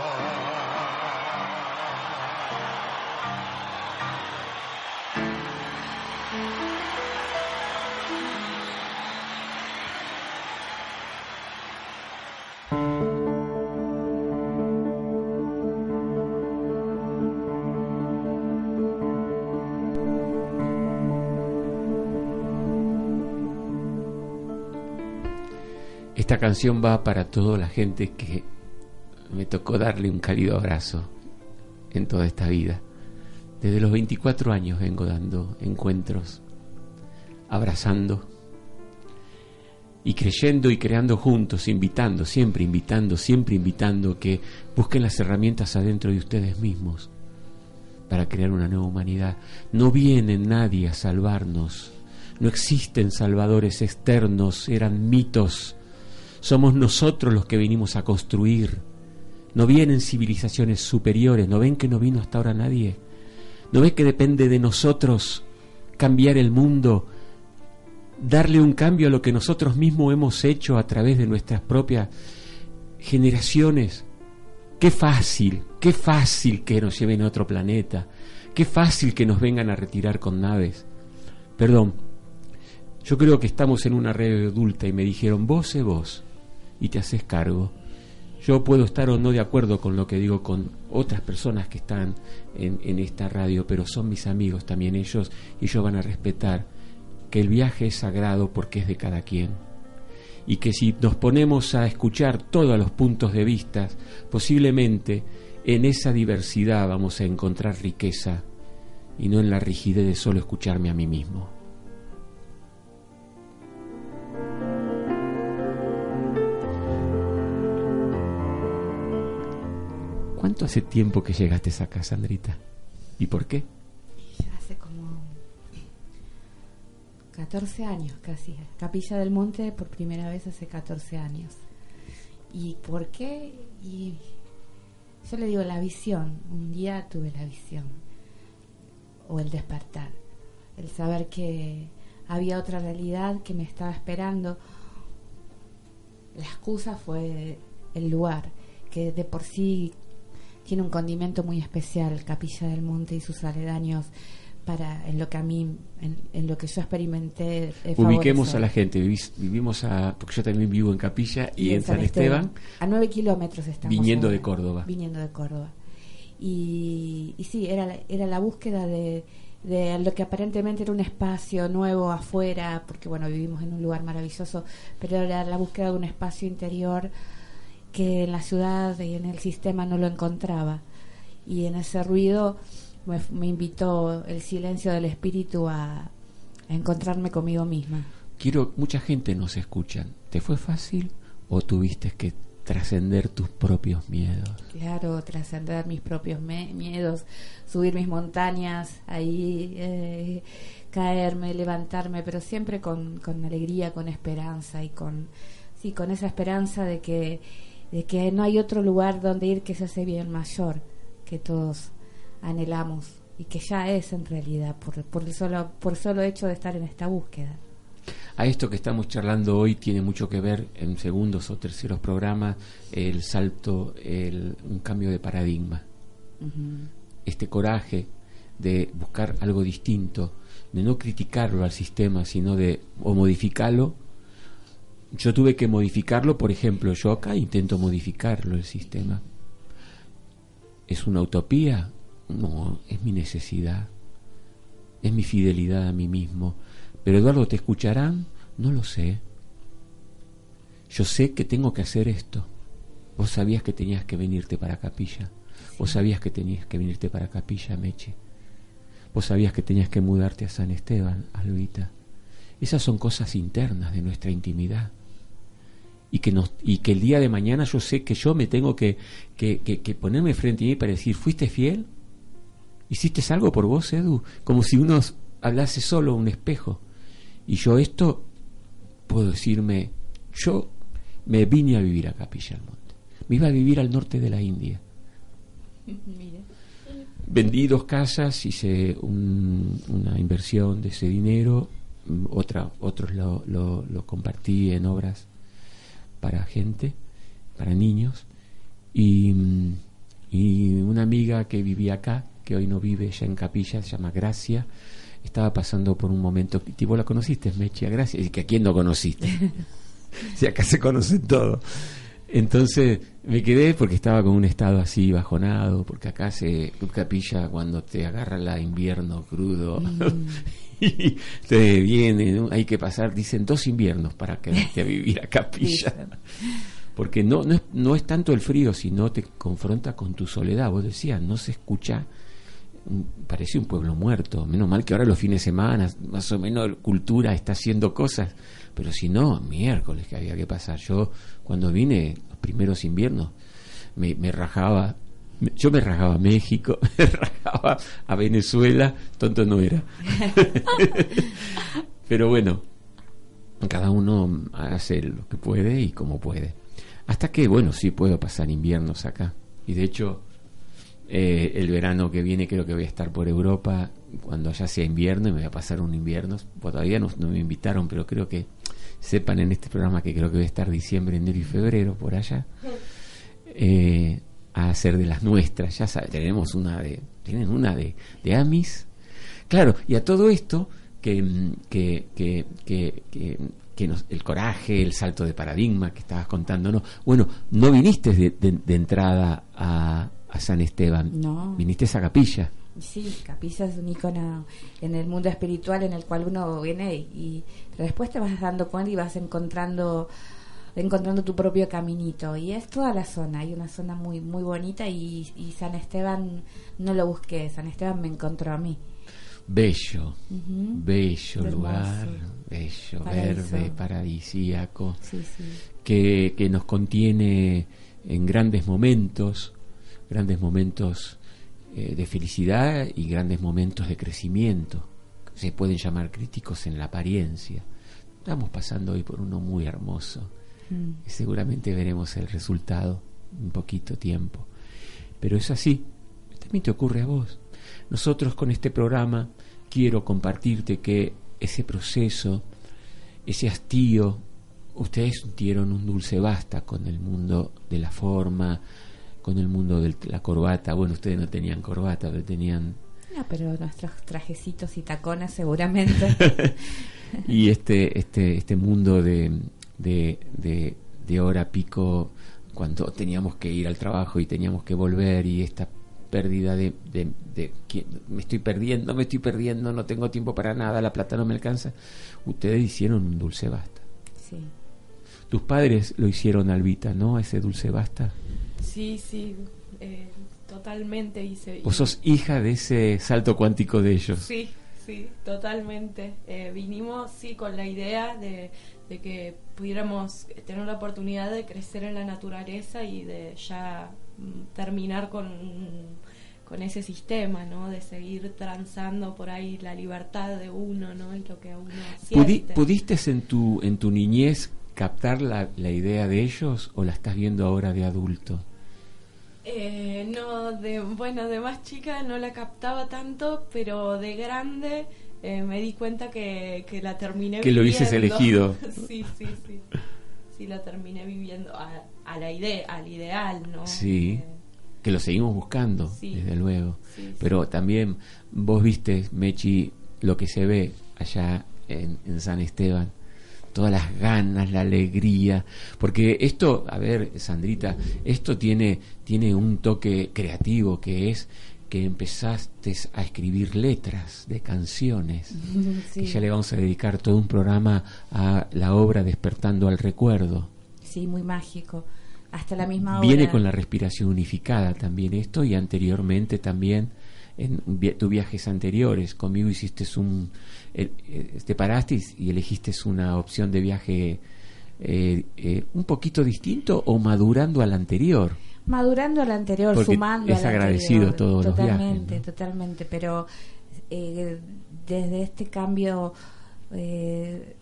Esta canción va para toda la gente que me tocó darle un cálido abrazo en toda esta vida. Desde los 24 años vengo dando encuentros, abrazando y creyendo y creando juntos, invitando, siempre invitando, siempre invitando que busquen las herramientas adentro de ustedes mismos para crear una nueva humanidad. No viene nadie a salvarnos, no existen salvadores externos, eran mitos. Somos nosotros los que vinimos a construir. No vienen civilizaciones superiores, no ven que no vino hasta ahora nadie. No ven que depende de nosotros cambiar el mundo darle un cambio a lo que nosotros mismos hemos hecho a través de nuestras propias generaciones. Qué fácil, qué fácil que nos lleven a otro planeta, qué fácil que nos vengan a retirar con naves. Perdón, yo creo que estamos en una red adulta y me dijeron, vos sé vos, y te haces cargo. Yo puedo estar o no de acuerdo con lo que digo con otras personas que están en, en esta radio, pero son mis amigos también ellos, y ellos van a respetar que el viaje es sagrado porque es de cada quien y que si nos ponemos a escuchar todos los puntos de vista, posiblemente en esa diversidad vamos a encontrar riqueza y no en la rigidez de solo escucharme a mí mismo. ¿Cuánto hace tiempo que llegaste a casa, Sandrita? ¿Y por qué? Hace como 14 años casi. Capilla del Monte por primera vez hace 14 años. ¿Y por qué? Y yo le digo la visión. Un día tuve la visión. O el despertar. El saber que había otra realidad que me estaba esperando. La excusa fue el lugar, que de por sí tiene un condimento muy especial, Capilla del Monte y sus aledaños para en lo que a mí en, en lo que yo experimenté eh, Ubiquemos a la gente, Vivis- vivimos a, porque yo también vivo en Capilla y, en San Esteban, a nueve kilómetros estamos viniendo ahora, de Córdoba. viniendo de Córdoba. Y, y sí era era la búsqueda de de lo que aparentemente era un espacio nuevo afuera porque bueno vivimos en un lugar maravilloso pero era la búsqueda de un espacio interior que en la ciudad y en el sistema no lo encontraba y en ese ruido me, me invitó el silencio del espíritu a, a encontrarme conmigo misma Quiero, mucha gente nos escucha. ¿Te fue fácil o tuviste que trascender tus propios miedos? Claro, trascender mis propios miedos, subir mis montañas, ahí eh, caerme, levantarme, pero siempre con, con alegría, con esperanza y con sí, con esa esperanza de que de que no hay otro lugar donde ir que se hace bien mayor que todos anhelamos y que ya es en realidad por, por el solo por solo hecho de estar en esta búsqueda. A esto que estamos charlando hoy tiene mucho que ver en segundos o terceros programas el salto, el, un cambio de paradigma. Este coraje de buscar algo distinto, de no criticarlo al sistema, sino de o modificarlo. Yo tuve que modificarlo, por ejemplo, yo acá intento modificarlo el sistema. ¿Es una utopía? No, es mi necesidad. Es mi fidelidad a mí mismo. Pero Eduardo, ¿te escucharán? No lo sé. Yo sé que tengo que hacer esto. Vos sabías que tenías que venirte para Capilla. Vos sabías que tenías que venirte para Capilla, Meche. Vos sabías que tenías que mudarte a San Esteban, Alvita. Esas son cosas internas de nuestra intimidad. Y que, nos, y que el día de mañana yo sé que yo me tengo que, que, que, que ponerme frente a mí para decir, ¿fuiste fiel? ¿Hiciste algo por vos, Edu? Como si uno hablase solo a un espejo. Y yo esto puedo decirme, yo me vine a vivir a Capilla del Monte. Me iba a vivir al norte de la India. Vendí dos casas, hice un- una inversión de ese dinero, otra, otros lo, lo, lo compartí en obras para gente, para niños, y, mm, y una amiga que vivía acá, que hoy no vive ya en Capilla, se llama Gracia, estaba pasando por un momento, y vos la conociste, Mechi, a Gracia, y que a quién no conociste. [laughs] si acá se conocen todos. Entonces me quedé porque estaba con un estado así bajonado, porque acá se capilla cuando te agarra la invierno crudo [laughs] [laughs] y te viene, ¿no? hay que pasar, dicen dos inviernos para quedarte a vivir a capilla. [laughs] Porque no, no, es, no es tanto el frío, sino te confronta con tu soledad. Vos decías, no se escucha, mm, parece un pueblo muerto. Menos mal que ahora los fines de semana, más o menos cultura está haciendo cosas. Pero si no, miércoles que había que pasar. Yo cuando vine, los primeros inviernos, me, me rajaba, yo me rajaba a México, [laughs] me rajaba a Venezuela, tonto no era. [laughs] Pero bueno, cada uno hace lo que puede y como puede. Hasta que, bueno, sí puedo pasar inviernos acá. Y de hecho, Eh, el verano que viene creo que voy a estar por Europa cuando ya sea invierno y me voy a pasar un invierno. Pues todavía no, no me invitaron, pero creo que sepan en este programa que creo que voy a estar diciembre, enero y febrero por allá. Eh, [laughs] a hacer de las nuestras. Ya sabes, tenemos una de, tienen una de, de Amis. Claro, y a todo esto, que, mm, que, que, que, nos- el coraje, el salto de paradigma que estabas contándonos. Bueno, no viniste de, de- de entrada a, a San Esteban, No. viniste a capilla. Sí, Capilla es un icono en el mundo espiritual en el cual uno viene y después te vas dando cuenta y vas encontrando encontrando tu propio caminito y es toda la zona, hay una zona muy muy bonita y, y San Esteban no lo busqué, San Esteban me encontró a mí. Bello, bello Hermoso. lugar, bello, Paraíso. verde, paradisíaco, Sí, sí. que, que nos contiene en grandes momentos, grandes momentos eh, de felicidad y grandes momentos de crecimiento. Se pueden llamar críticos en la apariencia. Estamos pasando hoy por uno muy hermoso. Mm. y seguramente veremos el resultado en poquito tiempo. Pero es así, también te ocurre a vos. Nosotros con este programa quiero compartirte que ese proceso, ese hastío, ustedes sintieron un dulce basta con el mundo de la forma, con el mundo de la corbata. Bueno, ustedes no tenían corbata, pero tenían No, pero nuestros trajecitos y tacones seguramente. [laughs] y este este este mundo de, de, de, de hora pico cuando teníamos que ir al trabajo y teníamos que volver y esta pérdida de, de, me estoy perdiendo, me estoy perdiendo, no tengo tiempo para nada, la plata no me alcanza. Ustedes hicieron un dulce basta. sí. Tus padres lo hicieron, Albita, ¿no? Ese dulce basta. Sí, sí, eh, totalmente hice. Vos sos hija de ese salto cuántico de ellos. Sí, sí, totalmente. Eh, vinimos, sí, con la idea de, de que pudiéramos tener la oportunidad de crecer en la naturaleza y de ya mm, terminar con, con ese sistema, ¿no? De seguir transando por ahí la libertad de uno, ¿no? Y lo que uno ¿Pudi-. ¿Pudiste en tu, en tu niñez captar la, la idea de ellos o la estás viendo ahora de adulto? Eh, no, de, bueno, de más chica no la captaba tanto, pero de grande eh, me di cuenta que, que la terminé Que lo viviendo. hubieses elegido. [laughs] sí, sí, sí. Sí, la terminé viviendo a, a la idea, al ideal, ¿no? Sí, que lo seguimos buscando, Sí. desde luego. Sí, sí. Pero también vos viste, Mechi, lo que se ve allá en, en San Esteban. Todas las ganas, la alegría. Porque esto, a ver, Sandrita, esto tiene, tiene un toque creativo que es que empezaste a escribir letras de canciones. [laughs] Sí. Que ya le vamos a dedicar todo un programa a la obra Despertando al Recuerdo. Sí, muy mágico. Hasta la misma Viene hora. con la respiración unificada también esto y anteriormente también en vi- tus viajes anteriores conmigo hiciste un te paraste y, elegiste una opción de viaje eh, eh, un poquito distinto o madurando al anterior madurando al anterior, Porque sumando es al agradecido anterior. todos los viajes, totalmente, totalmente, pero eh, desde este cambio eh,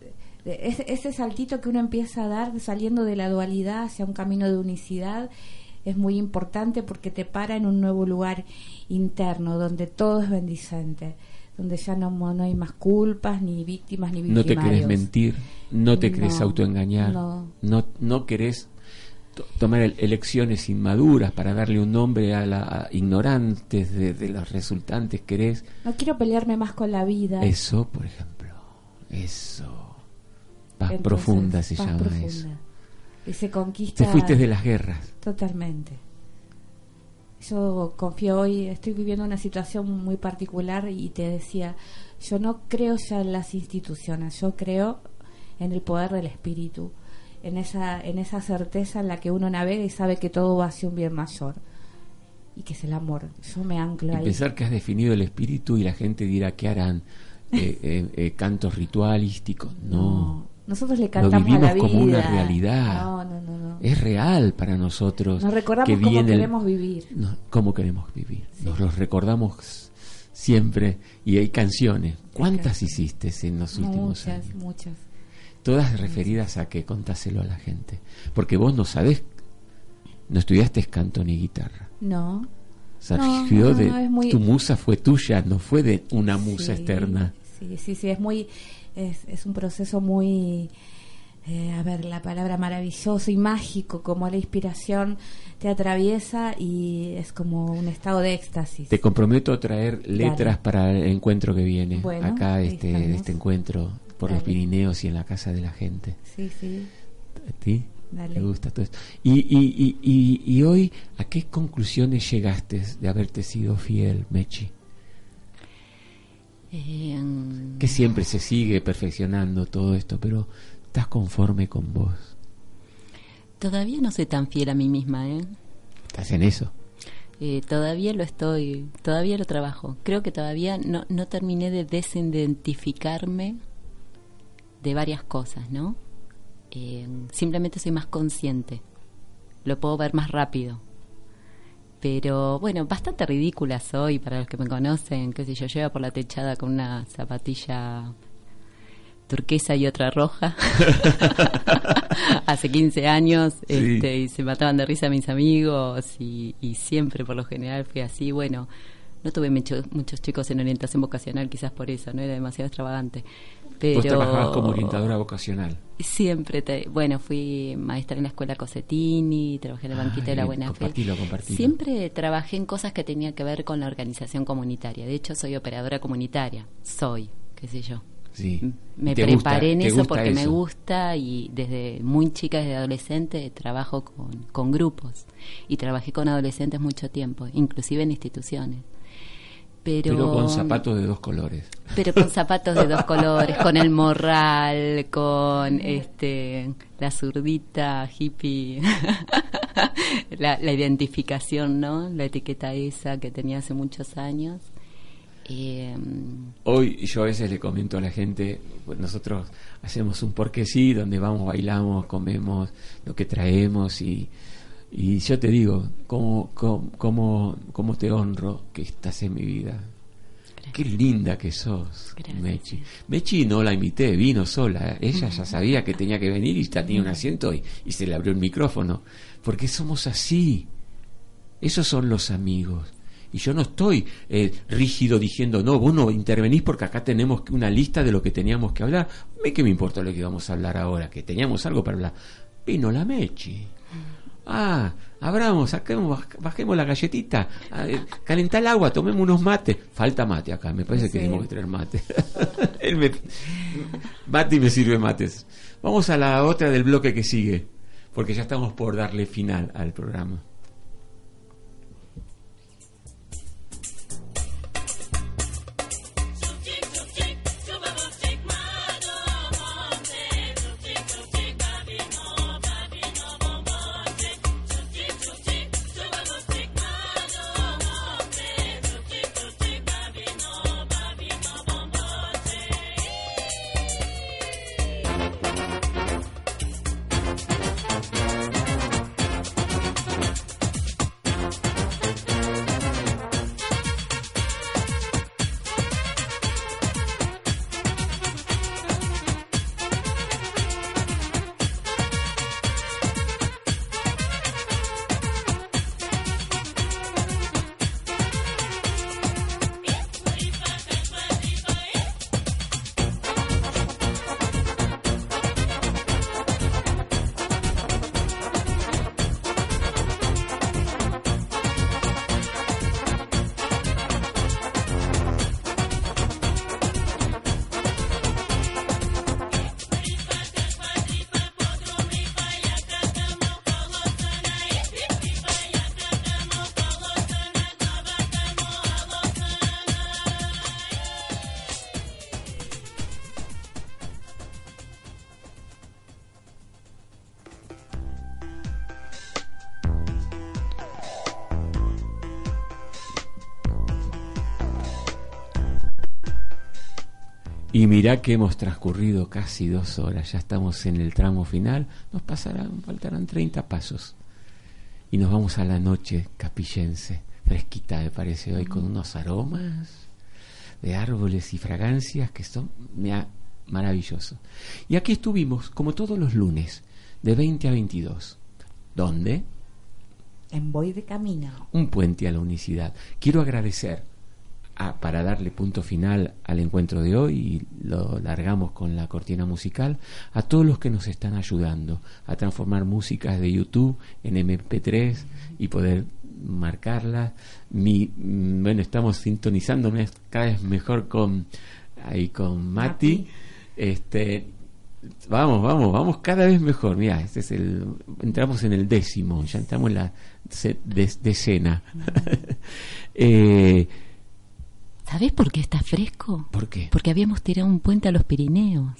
ese, ese saltito que uno empieza a dar saliendo de la dualidad hacia un camino de unicidad es muy importante porque te para en un nuevo lugar interno donde todo es bendicente donde ya no, no hay más culpas ni víctimas ni no te victimarios querés mentir no te querés No, autoengañar no. no, no querés to- tomar el- elecciones inmaduras para darle un nombre a la a ignorantes de, de los resultantes querés no quiero pelearme más con la vida Eso, por ejemplo, eso. Paz Entonces, profunda se paz llama profunda. eso. Y se conquista. Te fuiste de las guerras. Totalmente. Yo confío hoy, estoy viviendo una situación muy particular y te decía, yo no creo ya en las instituciones, yo creo en el poder del espíritu, en esa, en esa certeza en la que uno navega y sabe que todo va hacia un bien mayor y que es el amor. Yo me anclo Y ahí. pensar que has definido el espíritu y la gente dirá que harán eh, eh, eh, cantos ritualísticos. No. Nosotros le Lo cantamos a vivimos vida. como una realidad. No, no, no, no. Es real para nosotros. Nos recordamos que cómo viene queremos vivir. No, cómo queremos vivir. Nos los recordamos siempre y hay canciones. ¿Cuántas hiciste en los últimos Muchas, años? muchas. Todas referidas a que contáselo a la gente. Porque vos no sabés, no estudiaste canto ni guitarra. No. Surgió no, de no, es muy- tu musa fue tuya, no fue de una musa Sí, externa. Sí, sí, sí, es muy, es, es un proceso muy, eh, a ver, la palabra maravilloso y mágico, como la inspiración te atraviesa y es como un estado de éxtasis. Te comprometo a traer letras para el encuentro que viene. Bueno, Acá, este, este encuentro por los. Pirineos y en la casa de la gente. Sí, sí. ¿A ti? Dale. ¿Te gusta todo esto? Y, y, y, y, y hoy, ¿a qué conclusiones llegaste de haberte sido fiel, Mechi? Eh, Que siempre se sigue perfeccionando todo esto, pero ¿estás conforme con vos? todavía no soy tan fiel a mí misma, ¿eh? ¿Estás en eso? Eh, todavía lo estoy, todavía lo trabajo. Creo que todavía no, no terminé de desidentificarme de varias cosas, ¿no? Eh, simplemente soy más consciente. Lo puedo ver más rápido. Pero bueno, bastante ridícula soy para los que me conocen. Qué sé yo, llevo por la techada con una zapatilla turquesa y otra roja. [laughs] Hace 15 años Sí. este, y se mataban de risa mis amigos y, y siempre por lo general fue así. Bueno, no tuve mucho- muchos chicos en orientación vocacional, quizás por eso, no era demasiado extravagante. Pero Vos trabajabas como orientadora vocacional. Siempre, te- bueno, fui maestra en la escuela Cosetini, trabajé en el banquito de la Buena Fe. compartilo. Siempre trabajé en cosas que tenían que ver con la organización comunitaria. De hecho, soy operadora comunitaria. Soy, qué sé yo. Sí. Me ¿Te gusta- preparé en eso porque me gusta y desde muy chica, desde adolescente, trabajo con, con grupos. Y trabajé con adolescentes mucho tiempo, inclusive en instituciones. Pero, Pero con zapatos de dos colores. pero con zapatos de dos colores, con el morral, con este la zurdita hippie, [laughs] la, la identificación, ¿no? La etiqueta esa que tenía hace muchos años. Eh, Hoy yo a veces le comento a la gente, pues nosotros hacemos un porque sí, donde vamos, bailamos, comemos lo que traemos y, y yo te digo, ¿cómo, cómo, cómo, cómo te honro que estás en mi vida? Qué linda que sos, Mechi. Mechi no la invité, vino sola. Ella ya sabía que tenía que venir y ya tenía un asiento y, y se le abrió el micrófono. Porque somos así. Esos son los amigos. Y yo no estoy eh, rígido diciendo, no, vos no intervenís porque acá tenemos una lista de lo que teníamos que hablar. ¿Me qué me importa lo que vamos a hablar ahora? Que teníamos algo para hablar. Vino la Mechi. Ah, abramos, saquemos, baj- bajemos la galletita, ah, eh, calentá el agua, tomemos unos mates. Falta mate acá, me parece que tenemos que traer mate. [laughs] Él me, mate y me sirve mates. Vamos a la otra del bloque que sigue, porque ya estamos por darle final al programa. Y mirá que hemos transcurrido casi dos horas, ya estamos en el tramo final, nos pasarán, faltarán 30 pasos. Y nos vamos a la noche capillense, fresquita me parece hoy, con unos aromas de árboles y fragancias que son mea- maravillosos. Y aquí estuvimos, como todos los lunes, de 20 a 22. ¿Dónde? En Voy de Camino. un puente a la unicidad. Quiero agradecer a- para darle punto final al encuentro de hoy y lo largamos con la cortina musical a todos los que nos están ayudando a transformar músicas de YouTube en MP3 y poder marcarlas. Mi, mm, bueno, estamos sintonizándome cada vez mejor con ahí con Mati. Este Vamos, vamos, vamos cada vez mejor. Mira, este es el entramos en el décimo, ya entramos en la ce- de- decena. [laughs] eh, ¿Sabés por qué está fresco? ¿Por qué? Porque habíamos tirado un puente a los Pirineos.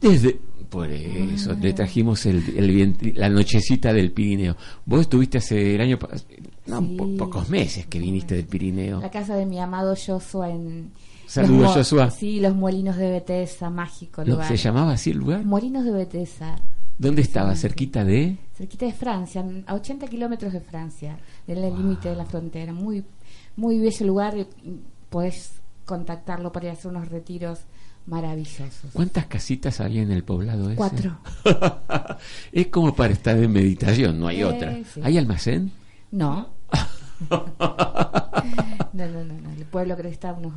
Desde por eso le trajimos el, el la nochecita del Pirineo. Vos estuviste hace el año no, Sí. po- pocos meses que viniste del Pirineo. La casa de mi amado Joshua en... Saludos, Joshua. Sí, los molinos de Betesa, mágico lugar. ¿Se llamaba así el lugar? Molinos de Betesa, ¿Dónde estaba? ¿Cerquita de? cerquita de Francia, a 80 kilómetros de Francia, del límite de la frontera. Muy, muy bello lugar. Podés contactarlo para ir a hacer unos retiros maravillosos. ¿Cuántas casitas había en el poblado ese? Cuatro. [laughs] es como para estar en meditación, no hay Eh, otra. sí. ¿Hay almacén? No. [laughs] no, no, no, no. El pueblo creo que está unos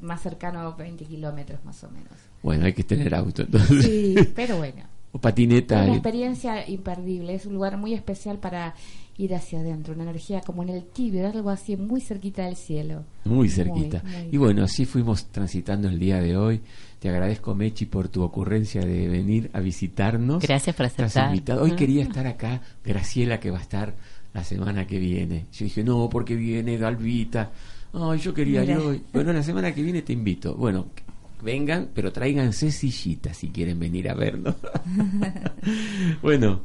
más cercano a 20 kilómetros más o menos. Bueno, hay que tener auto entonces. Sí, pero bueno. [laughs] o patineta. Una eh, experiencia imperdible. Es un lugar muy especial para ir hacia adentro. Una energía como en el tibio, algo así, muy cerquita del cielo. Muy cerquita. muy. Y bueno, así fuimos transitando el día de hoy. Te agradezco, Mechi, por tu ocurrencia de venir a visitarnos. Gracias por Estás aceptar. invitado. Hoy Ah. quería estar acá, Graciela, que va a estar la semana que viene. Yo dije, no, porque viene Galvita. Ay, yo quería ir hoy. Bueno, la semana que viene te invito. Bueno, vengan, pero tráiganse sillitas si quieren venir a vernos. [laughs] bueno,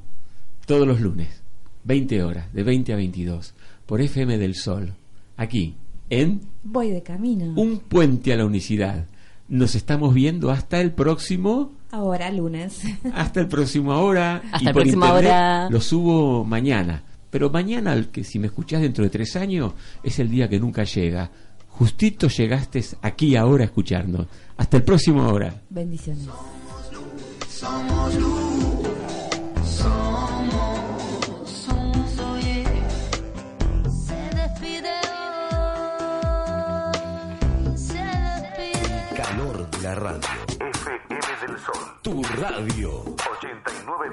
todos los lunes, 20 horas, de 20 a 22, por FM del Sol, aquí, en Voy de camino. Un Puente a la Unicidad. Nos estamos viendo hasta el próximo, Ahora, lunes. [laughs] hasta el próximo ahora. Hasta y el por próximo internet hora. Lo subo mañana. Pero mañana, el que si me escuchás dentro de tres años, es el día que nunca llega. Justito llegaste aquí ahora a escucharnos. Hasta el próximo hora. Bendiciones. Somos luz, somos, Radio. FM del Sol. Tu radio. 89.